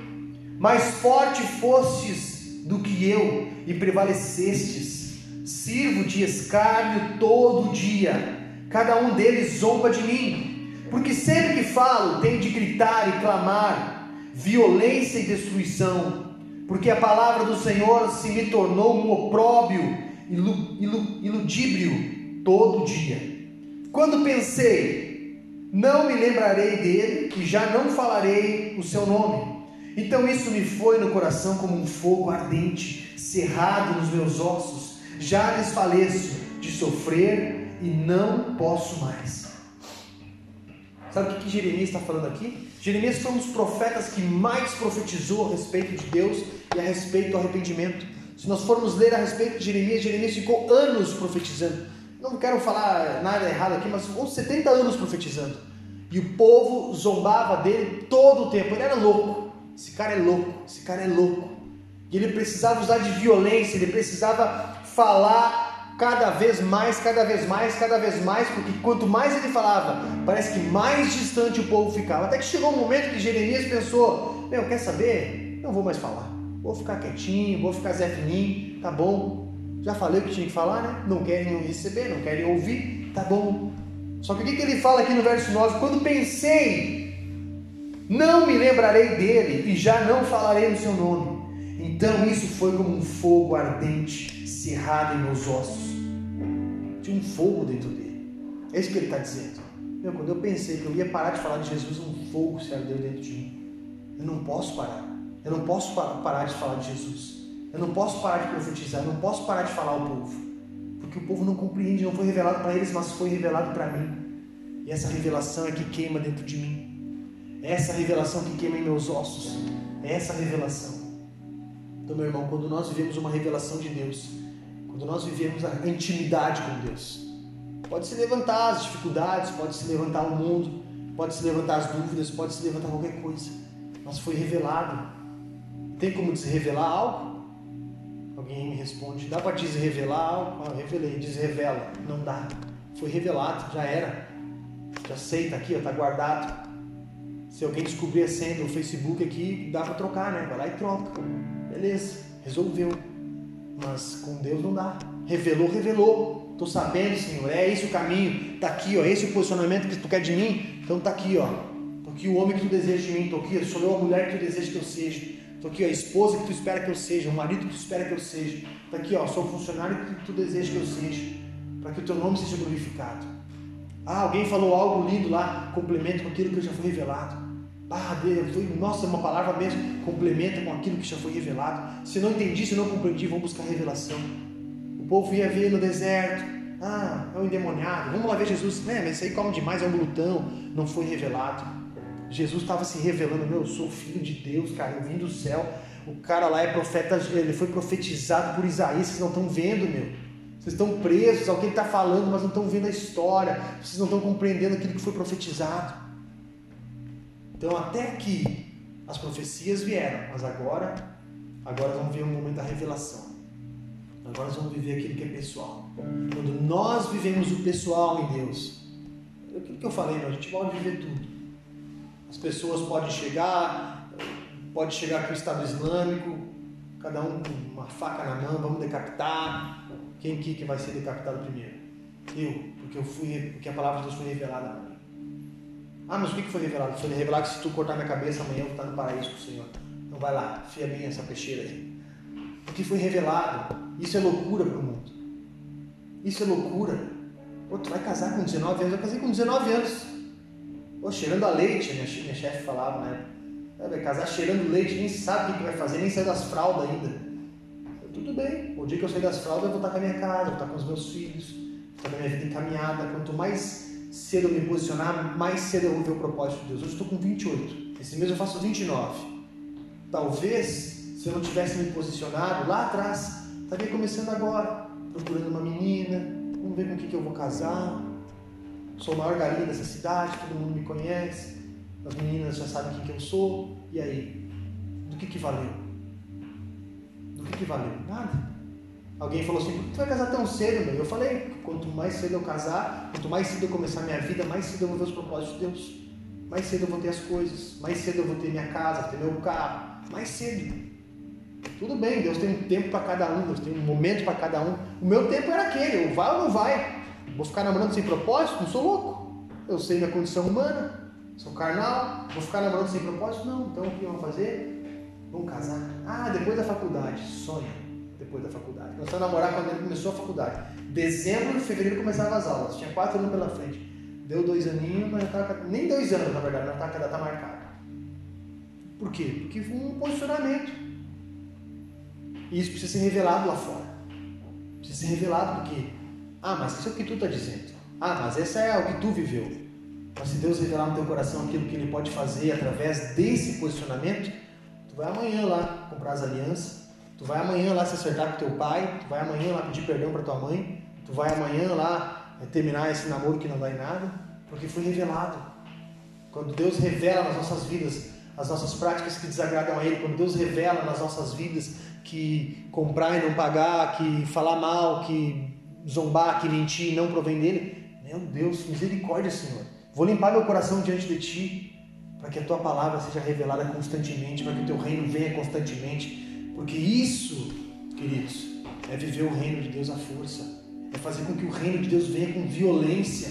mais forte fostes do que eu, e prevalecestes Sirvo de escárnio todo dia, cada um deles zomba de mim, porque sempre que falo tenho de gritar e clamar, violência e destruição, porque a palavra do Senhor se me tornou um opróbio iludíbrio todo dia. Quando pensei, não me lembrarei dele e já não falarei o seu nome. Então isso me foi no coração como um fogo ardente, cerrado nos meus ossos já desfaleço de sofrer e não posso mais. Sabe o que, que Jeremias está falando aqui? Jeremias foi um dos profetas que mais profetizou a respeito de Deus e a respeito do arrependimento. Se nós formos ler a respeito de Jeremias, Jeremias ficou anos profetizando. Não quero falar nada errado aqui, mas uns 70 anos profetizando. E o povo zombava dele todo o tempo. Ele era louco. Esse cara é louco. Esse cara é louco. E ele precisava usar de violência, ele precisava falar cada vez mais, cada vez mais, cada vez mais, porque quanto mais ele falava, parece que mais distante o povo ficava. Até que chegou um momento que Jeremias pensou: Meu, quer saber? Não vou mais falar. Vou ficar quietinho, vou ficar Zé Fininho, tá bom. Já falei o que tinha que falar, né? Não querem receber, não querem ouvir, tá bom. Só que o que, ele fala aqui no verso 9? Quando pensei, não me lembrarei dele e já não falarei no seu nome. Então isso foi como um fogo ardente cerrado em meus ossos. Tinha um fogo dentro dele. É isso que ele está dizendo. Meu, quando eu pensei que eu ia parar de falar de Jesus, um fogo se ardeu dentro de mim. Eu não posso parar. Eu não posso parar de falar de Jesus. Eu não posso parar de profetizar. Eu não posso parar de falar ao povo. Porque o povo não compreende, não foi revelado para eles, mas foi revelado para mim. E essa revelação é que queima dentro de mim. É essa revelação que queima em meus ossos. É essa revelação. Então, meu irmão, quando nós vivemos uma revelação de Deus, quando nós vivemos a intimidade com Deus. Pode se levantar as dificuldades, pode se levantar o mundo, pode se levantar as dúvidas, pode se levantar qualquer coisa. Mas foi revelado. Tem como desrevelar algo? Alguém me responde: dá para desrevelar algo? Ah, revelei, desrevela. Não dá. Foi revelado, já era. Já sei, tá aqui, ó, tá guardado. Se alguém descobrir a senha do Facebook aqui, dá para trocar, né? Vai lá e troca. Beleza, resolveu. Mas com Deus não dá. Revelou, revelou. Estou sabendo, Senhor. É esse o caminho. Está aqui, ó. Esse é o posicionamento que tu quer de mim. Então está aqui, ó. Estou aqui o homem que tu deseja de mim. Estou aqui, sou eu a mulher que tu deseja que eu seja. Estou aqui, ó, a esposa que tu espera que eu seja, o marido que tu espera que eu seja. Está aqui, ó, sou o funcionário que tu deseja que eu seja, para que o teu nome seja glorificado. Ah, alguém falou algo lindo lá, complemento com aquilo que já foi revelado. Ah, Deus, foi, nossa, uma palavra mesmo, complementa com aquilo que já foi revelado. Se não entendi, se não compreendi, vamos buscar revelação. O povo ia ver no deserto, ah, é um endemoniado, vamos lá ver Jesus. Né, mas isso aí come demais, é um glutão, não foi revelado. Jesus estava se revelando, meu, eu sou filho de Deus, cara, eu vim do céu. O cara lá é profeta, ele foi profetizado por Isaías, vocês não estão vendo, meu. Vocês estão presos ao que ele está falando, mas não estão vendo a história. Vocês não estão compreendendo aquilo que foi profetizado. Então, até aqui, as profecias vieram, mas agora, agora vamos ver o momento da revelação. Agora nós vamos viver aquilo que é pessoal. Quando nós vivemos o pessoal em Deus, aquilo que eu falei, a gente pode viver tudo. As pessoas podem chegar, pode chegar aqui o Estado Islâmico, cada um com uma faca na mão, vamos decapitar. Quem aqui que vai ser decapitado primeiro? Eu, porque eu fui, porque a palavra de Deus foi revelada para mim. Ah, mas o que foi revelado? Foi revelado que se tu cortar minha cabeça amanhã eu vou estar no paraíso com o Senhor. Então vai lá, fia bem essa peixeira aí. O que foi revelado. Isso é loucura para o mundo. Isso é loucura. Pô, tu vai casar com 19 anos? Eu casei com 19 anos. Pô, cheirando a leite, minha, minha chefe falava, né? Vai casar cheirando leite, nem sabe o que vai fazer, nem sai das fraldas ainda. Eu, tudo bem, o dia que eu sair das fraldas eu vou estar com a minha casa, vou estar com os meus filhos, vou estar com a minha vida encaminhada. Quanto mais cedo eu me posicionar, mais cedo eu vou ver o propósito de Deus. Hoje eu estou com 28, esse mês eu faço 29. Talvez, se eu não tivesse me posicionado lá atrás, estaria começando agora, procurando uma menina, vamos ver com o que, que eu vou casar. Sou o maior galinha dessa cidade, todo mundo me conhece as meninas já sabem quem que eu sou, e aí? Do que que valeu? Do que que valeu? Nada. Alguém falou assim, por que tu vai casar tão cedo, meu? Eu falei, quanto mais cedo eu casar, quanto mais cedo eu começar minha vida, mais cedo eu vou ver os propósitos de Deus. Mais cedo eu vou ter as coisas, mais cedo eu vou ter minha casa, ter meu carro, mais cedo. Tudo bem, Deus tem um tempo para cada um, Deus tem um momento para cada um. O meu tempo era aquele, eu vai ou não vai? Vou ficar namorando sem propósito? Não sou louco. Eu sei minha condição humana, Sou carnal, vou ficar namorando sem propósito? Não. Então o que vamos fazer? Vamos casar. Ah, depois da faculdade. Sonha. Depois da faculdade. Começou a namorar quando ele começou a faculdade. Dezembro fevereiro começava as aulas. Tinha quatro anos pela frente. Deu dois aninhos, mas já estava. Nem dois anos, na verdade, já estava a data marcada. Por quê? Porque foi um posicionamento. E isso precisa ser revelado lá fora. Precisa ser revelado porque. Ah, mas isso é o que tu está dizendo. Ah, mas essa é o que tu viveu. Mas se Deus revelar no teu coração aquilo que Ele pode fazer através desse posicionamento, tu vai amanhã lá comprar as alianças, tu vai amanhã lá se acertar com teu pai, tu vai amanhã lá pedir perdão para tua mãe, tu vai amanhã lá eh, terminar esse namoro que não dá em nada, porque foi revelado. Quando Deus revela nas nossas vidas as nossas práticas que desagradam a Ele, quando Deus revela nas nossas vidas que comprar e não pagar, que falar mal, que zombar, que mentir não provém dele, meu Deus, misericórdia, Senhor. Vou limpar meu coração diante de ti, para que a tua palavra seja revelada constantemente, para que o teu reino venha constantemente. Porque isso, queridos, é viver o reino de Deus à força, é fazer com que o reino de Deus venha com violência.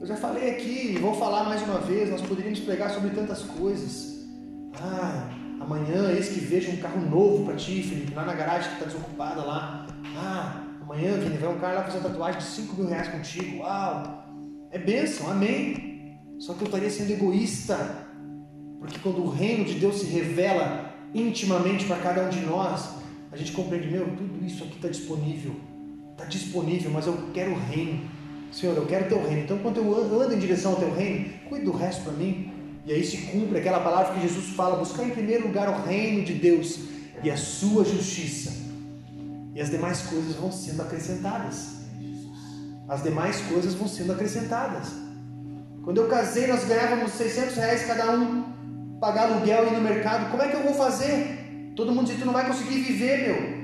Eu já falei aqui, vou falar mais uma vez, nós poderíamos pregar sobre tantas coisas. Ah, amanhã eis que vejo um carro novo para ti, Felipe, lá na garagem que está desocupada lá. Ah, amanhã, Vini, vai um cara lá fazer uma tatuagem de 5 mil reais contigo. Uau! É bênção, amém. Só que eu estaria sendo egoísta, porque quando o reino de Deus se revela intimamente para cada um de nós, a gente compreende, meu, tudo isso aqui está disponível, está disponível, mas eu quero o reino. Senhor, eu quero o teu reino. Então, quando eu ando em direção ao teu reino, cuide do resto para mim. E aí se cumpre aquela palavra que Jesus fala: buscar em primeiro lugar o reino de Deus e a sua justiça, e as demais coisas vão sendo acrescentadas as demais coisas vão sendo acrescentadas. Quando eu casei, nós ganhávamos 600 reais cada um, pagar aluguel e ir no mercado. Como é que eu vou fazer? Todo mundo diz: tu não vai conseguir viver, meu.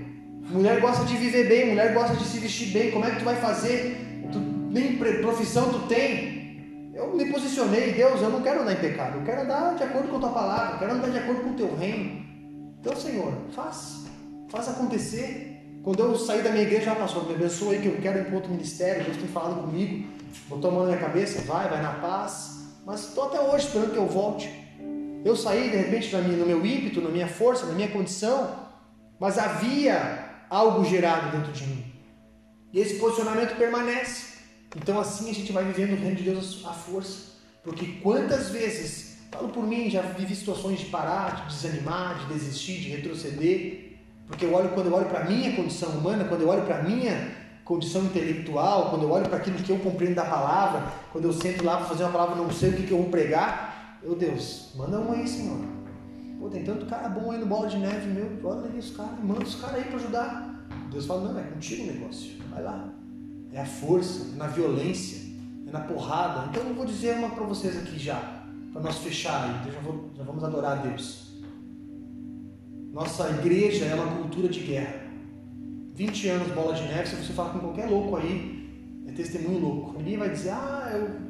Mulher gosta de viver bem, mulher gosta de se vestir bem. Como é que tu vai fazer? Tu, nem profissão tu tem. Eu me posicionei, Deus, eu não quero andar em pecado, eu quero andar de acordo com a tua palavra, eu quero andar de acordo com o teu reino. Então, Senhor, faz, faz acontecer. Quando eu saí da minha igreja, ah, pastor, me abençoa aí que eu quero ir para outro ministério, Deus tem falado comigo, botou a mão na minha cabeça, vai, vai na paz. Mas estou até hoje esperando que eu volte. Eu saí de repente minha, no meu ímpeto, na minha força, na minha condição, mas havia algo gerado dentro de mim. E esse posicionamento permanece. Então assim a gente vai vivendo o reino de Deus à força. Porque quantas vezes, falo por mim, já vivi situações de parar, de desanimar, de desistir, de retroceder, porque eu olho, quando eu olho para a minha condição humana, quando eu olho para a minha condição intelectual, quando eu olho para aquilo que eu compreendo da palavra, quando eu sento lá para fazer uma palavra não sei o que, que eu vou pregar, Meu Deus, manda um aí, Senhor. Pô, tem tanto cara bom aí no bola de neve, meu. Olha aí os caras, manda os caras aí para ajudar. Deus fala, não, é contigo o negócio. Vai lá. É a força, é na violência, é na porrada. Então eu vou dizer uma para vocês aqui já, para nós fechar. Então já, vou, já vamos adorar a Deus. Nossa igreja é uma cultura de guerra. 20 anos bola de neve, se você falar com qualquer louco aí, é testemunho louco. Ninguém vai dizer, ah, eu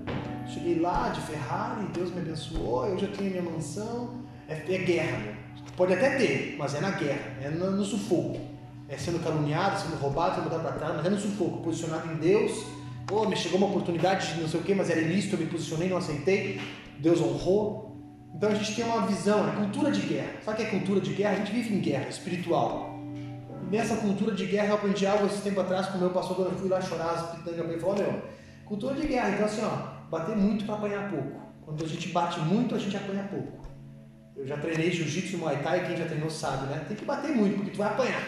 cheguei lá de Ferrari, Deus me abençoou, eu já tenho minha mansão. É, é guerra, meu. Pode até ter, mas é na guerra, é no, no sufoco. É sendo caluniado, sendo roubado, sendo botado para trás, mas é no sufoco, posicionado em Deus. Pô, me chegou uma oportunidade de não sei o que, mas era ilícito, eu me posicionei, não aceitei. Deus honrou. Então a gente tem uma visão, é cultura de guerra. Sabe o que é cultura de guerra? A gente vive em guerra espiritual. E nessa cultura de guerra eu aprendi algo esse tempo atrás com o meu pastor, quando eu fui lá chorar as pitangas ele falou, meu, cultura de guerra, então assim, ó, bater muito para apanhar pouco. Quando a gente bate muito, a gente apanha pouco. Eu já treinei jiu-jitsu e muay thai, quem já treinou sabe, né? Tem que bater muito, porque tu vai apanhar.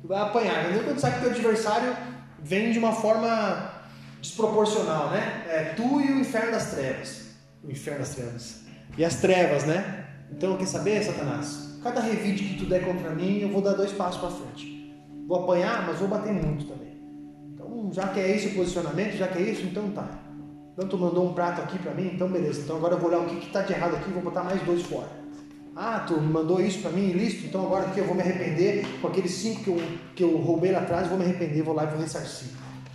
Tu vai apanhar. Mesmo quando sabe que teu adversário vem de uma forma desproporcional, né? É tu e o inferno das trevas. O inferno das trevas. E as trevas, né? Então, quer saber, Satanás? Cada revide que tu der contra mim, eu vou dar dois passos para frente. Vou apanhar, mas vou bater muito também. Então, já que é esse o posicionamento, já que é isso, então tá. Então tu mandou um prato aqui para mim, então beleza. Então agora eu vou olhar o que está de errado aqui e vou botar mais dois fora. Ah, tu mandou isso para mim, listo, então agora aqui eu vou me arrepender com aqueles cinco que eu, que eu roubei lá atrás, vou me arrepender, vou lá e vou ressarcir.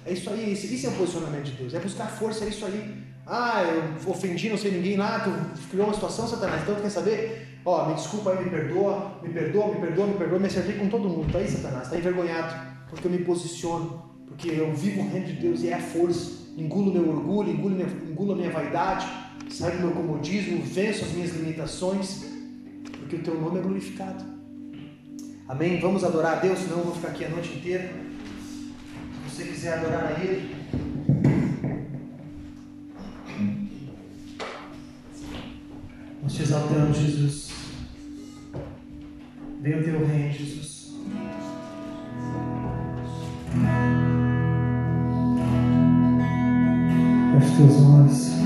É isso aí, esse, isso é o posicionamento de Deus, é buscar força, é isso aí. Ah, eu ofendi não sei ninguém lá, tu criou uma situação, Satanás, então tu quer saber? Ó, me desculpa aí, me perdoa, me perdoa, me perdoa, me perdoa, me acertei com todo mundo. Tá aí, Satanás, tá envergonhado, porque eu me posiciono, porque eu vivo o reino de Deus e é a força. Engulo meu orgulho, engulo, minha, engulo minha vaidade, saio do meu comodismo, venço as minhas limitações, porque o teu nome é glorificado. Amém? Vamos adorar a Deus, senão eu vou ficar aqui a noite inteira. Se você quiser adorar a Ele. Nós te exaltamos, Jesus. Venha o teu reino, Jesus. Teus olhos.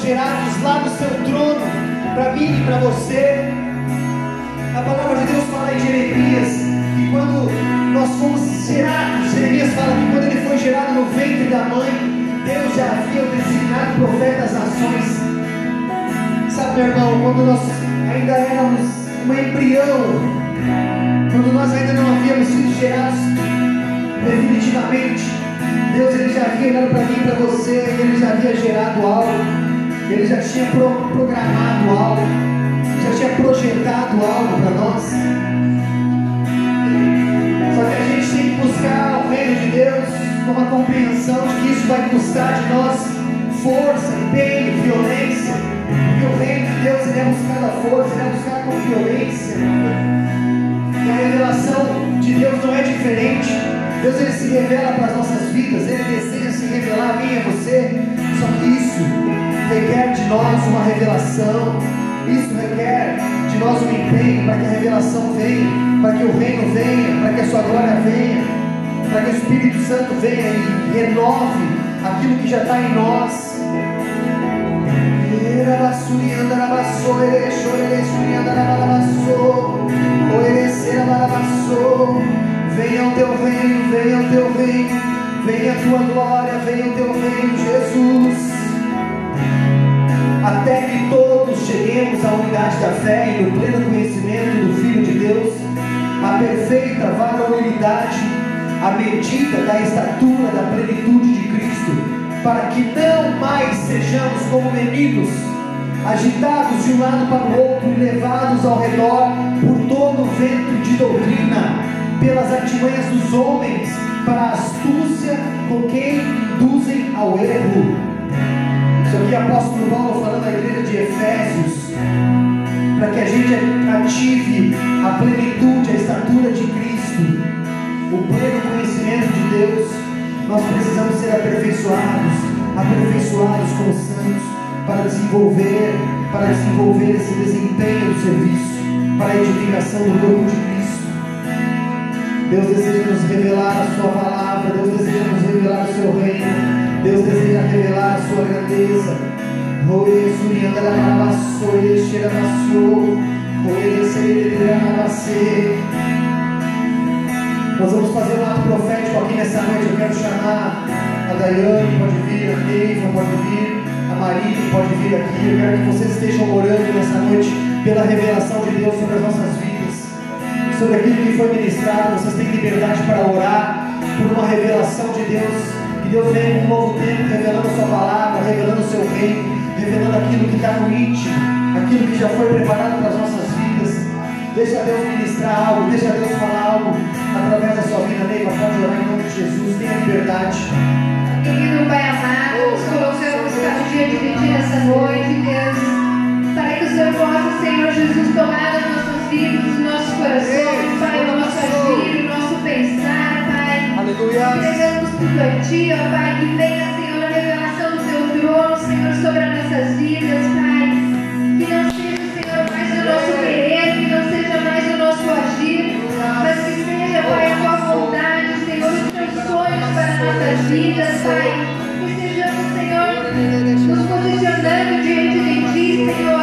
Gerados lá no seu trono, para mim e para você. A palavra de Deus fala em Jeremias que quando nós fomos gerados, Jeremias fala que quando ele foi gerado no ventre da mãe, Deus já havia designado profetas nações. Sabe, meu irmão, quando nós ainda éramos um embrião, quando nós ainda não havíamos sido gerados definitivamente, Deus ele já havia olhado para mim e para você, ele já havia gerado algo, ele já tinha pro- programado algo, já tinha projetado algo para nós. Só que a gente tem que buscar o reino de Deus com uma compreensão de que isso vai custar de nós força, empenho, violência. Porque o reino de Deus ele é buscado a força, ele é buscado com violência. E a revelação de Deus não é diferente. Deus ele se revela para as nossas vidas, ele deseja se revelar a mim e a você. Só que isso requer de nós uma revelação. Isso requer de nós um empenho para que a revelação venha, para que o reino venha, para que a sua glória venha, para que o Espírito Santo venha e renove aquilo que já está em nós. Venha o teu reino, venha o teu reino, venha a tua glória, venha o teu reino, Jesus. Até que todos cheguemos à unidade da fé e no pleno conhecimento do Filho de Deus, a perfeita varonilidade, à medida da estatura da plenitude de Cristo, para que não mais sejamos como meninos, agitados de um lado para o outro e levados ao redor por todo o vento de doutrina, pelas artimanhas dos homens, para a astúcia com quem induzem ao erro. É o apóstolo Paulo falando à igreja de Efésios, para que a gente ative a plenitude, a estatura de Cristo, o pleno conhecimento de Deus. Nós precisamos ser aperfeiçoados, aperfeiçoados como santos, para desenvolver, para desenvolver esse desempenho do serviço, para a edificação do corpo de Cristo. Deus deseja nos revelar a Sua palavra, Deus deseja nos revelar o Seu reino, Deus deseja revelar a Sua grandeza. Nós vamos fazer um ato profético aqui nessa noite. Eu quero chamar a Daiane, pode vir, a Neiva, pode vir, a Maria, pode vir aqui. Eu quero que vocês estejam orando nessa noite pela revelação de Deus sobre as nossas vidas, sobre aquilo que foi ministrado. Vocês têm liberdade para orar por uma revelação de Deus. Deus venha com um novo tempo revelando a Sua palavra, revelando o Seu reino, revelando aquilo que está no íntimo, aquilo que já foi preparado para as nossas vidas. Deixa Deus ministrar algo, deixa Deus falar algo através da sua vida, Neiva. Pode orar em nome de Jesus, tenha liberdade. Querido Pai amado, nos colocamos diante de Ti nessa noite, Deus, para que o Senhor possa, Senhor Jesus, tomar as nossas vidas, os nossos corações, Pai, o nosso agir, o nosso pensar. Aleluia. Tudo a Ti, ó Pai, que venha, Senhor, a revelação do Teu trono, Senhor, sobre as nossas vidas, Pai. Que não seja, Senhor, mais o nosso querer, que não seja mais o nosso agir, mas que seja, Pai, a Tua vontade, Senhor, os Teus sonhos para as nossas vidas, Pai. Que sejamos, Senhor, nos posicionando diante de Ti, Senhor,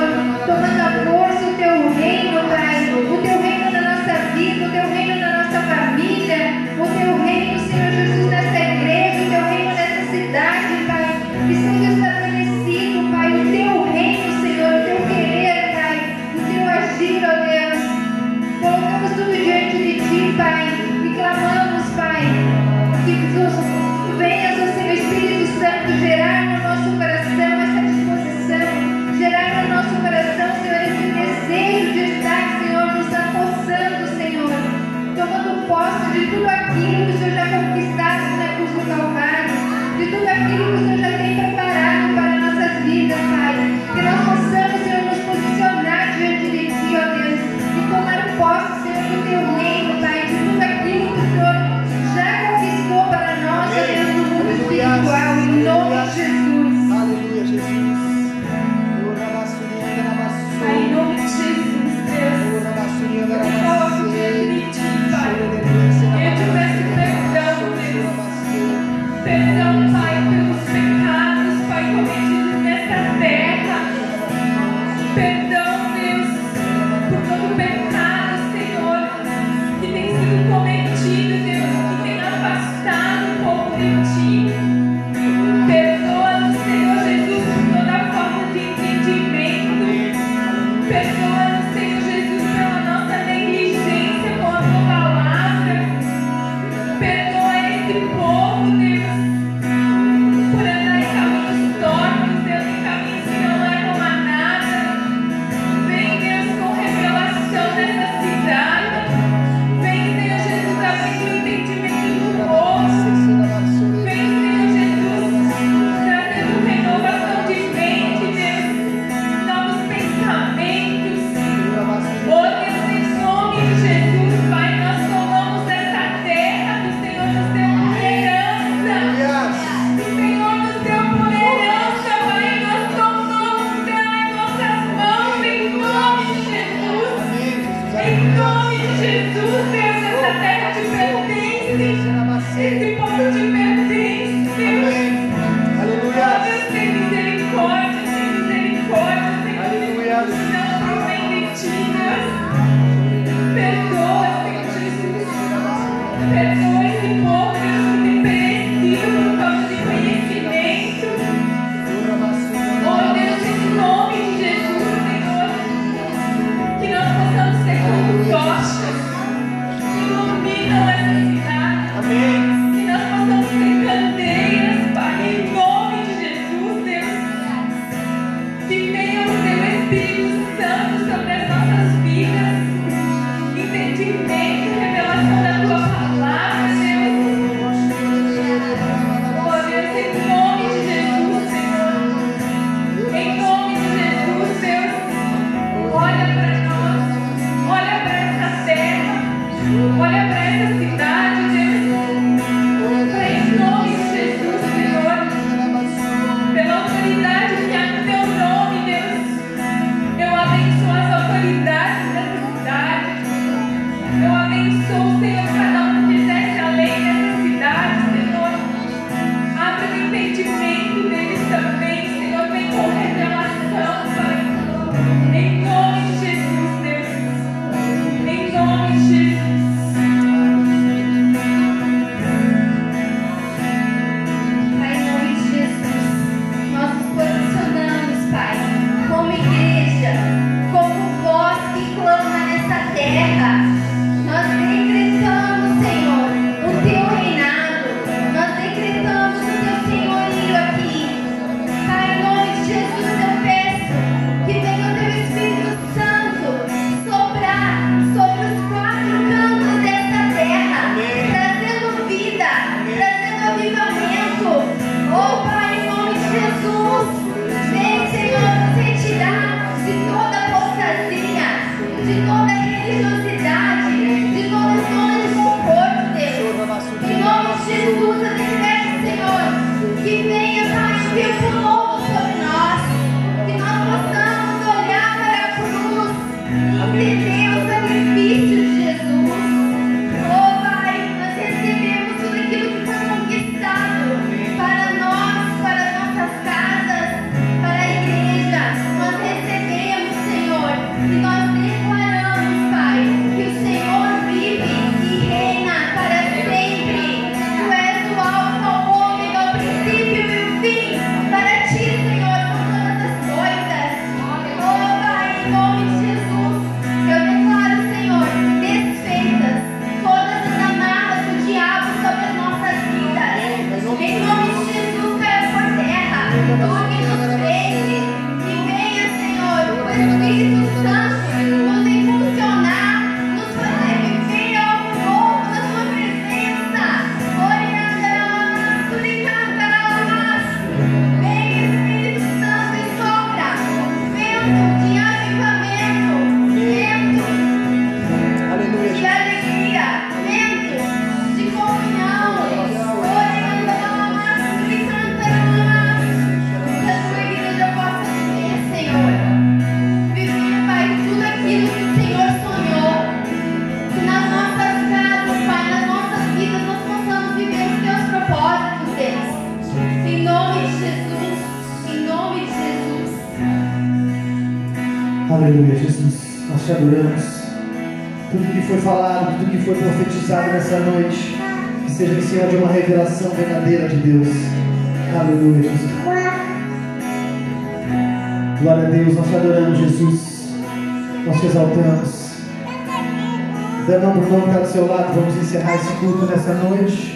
encerrar esse culto nessa noite.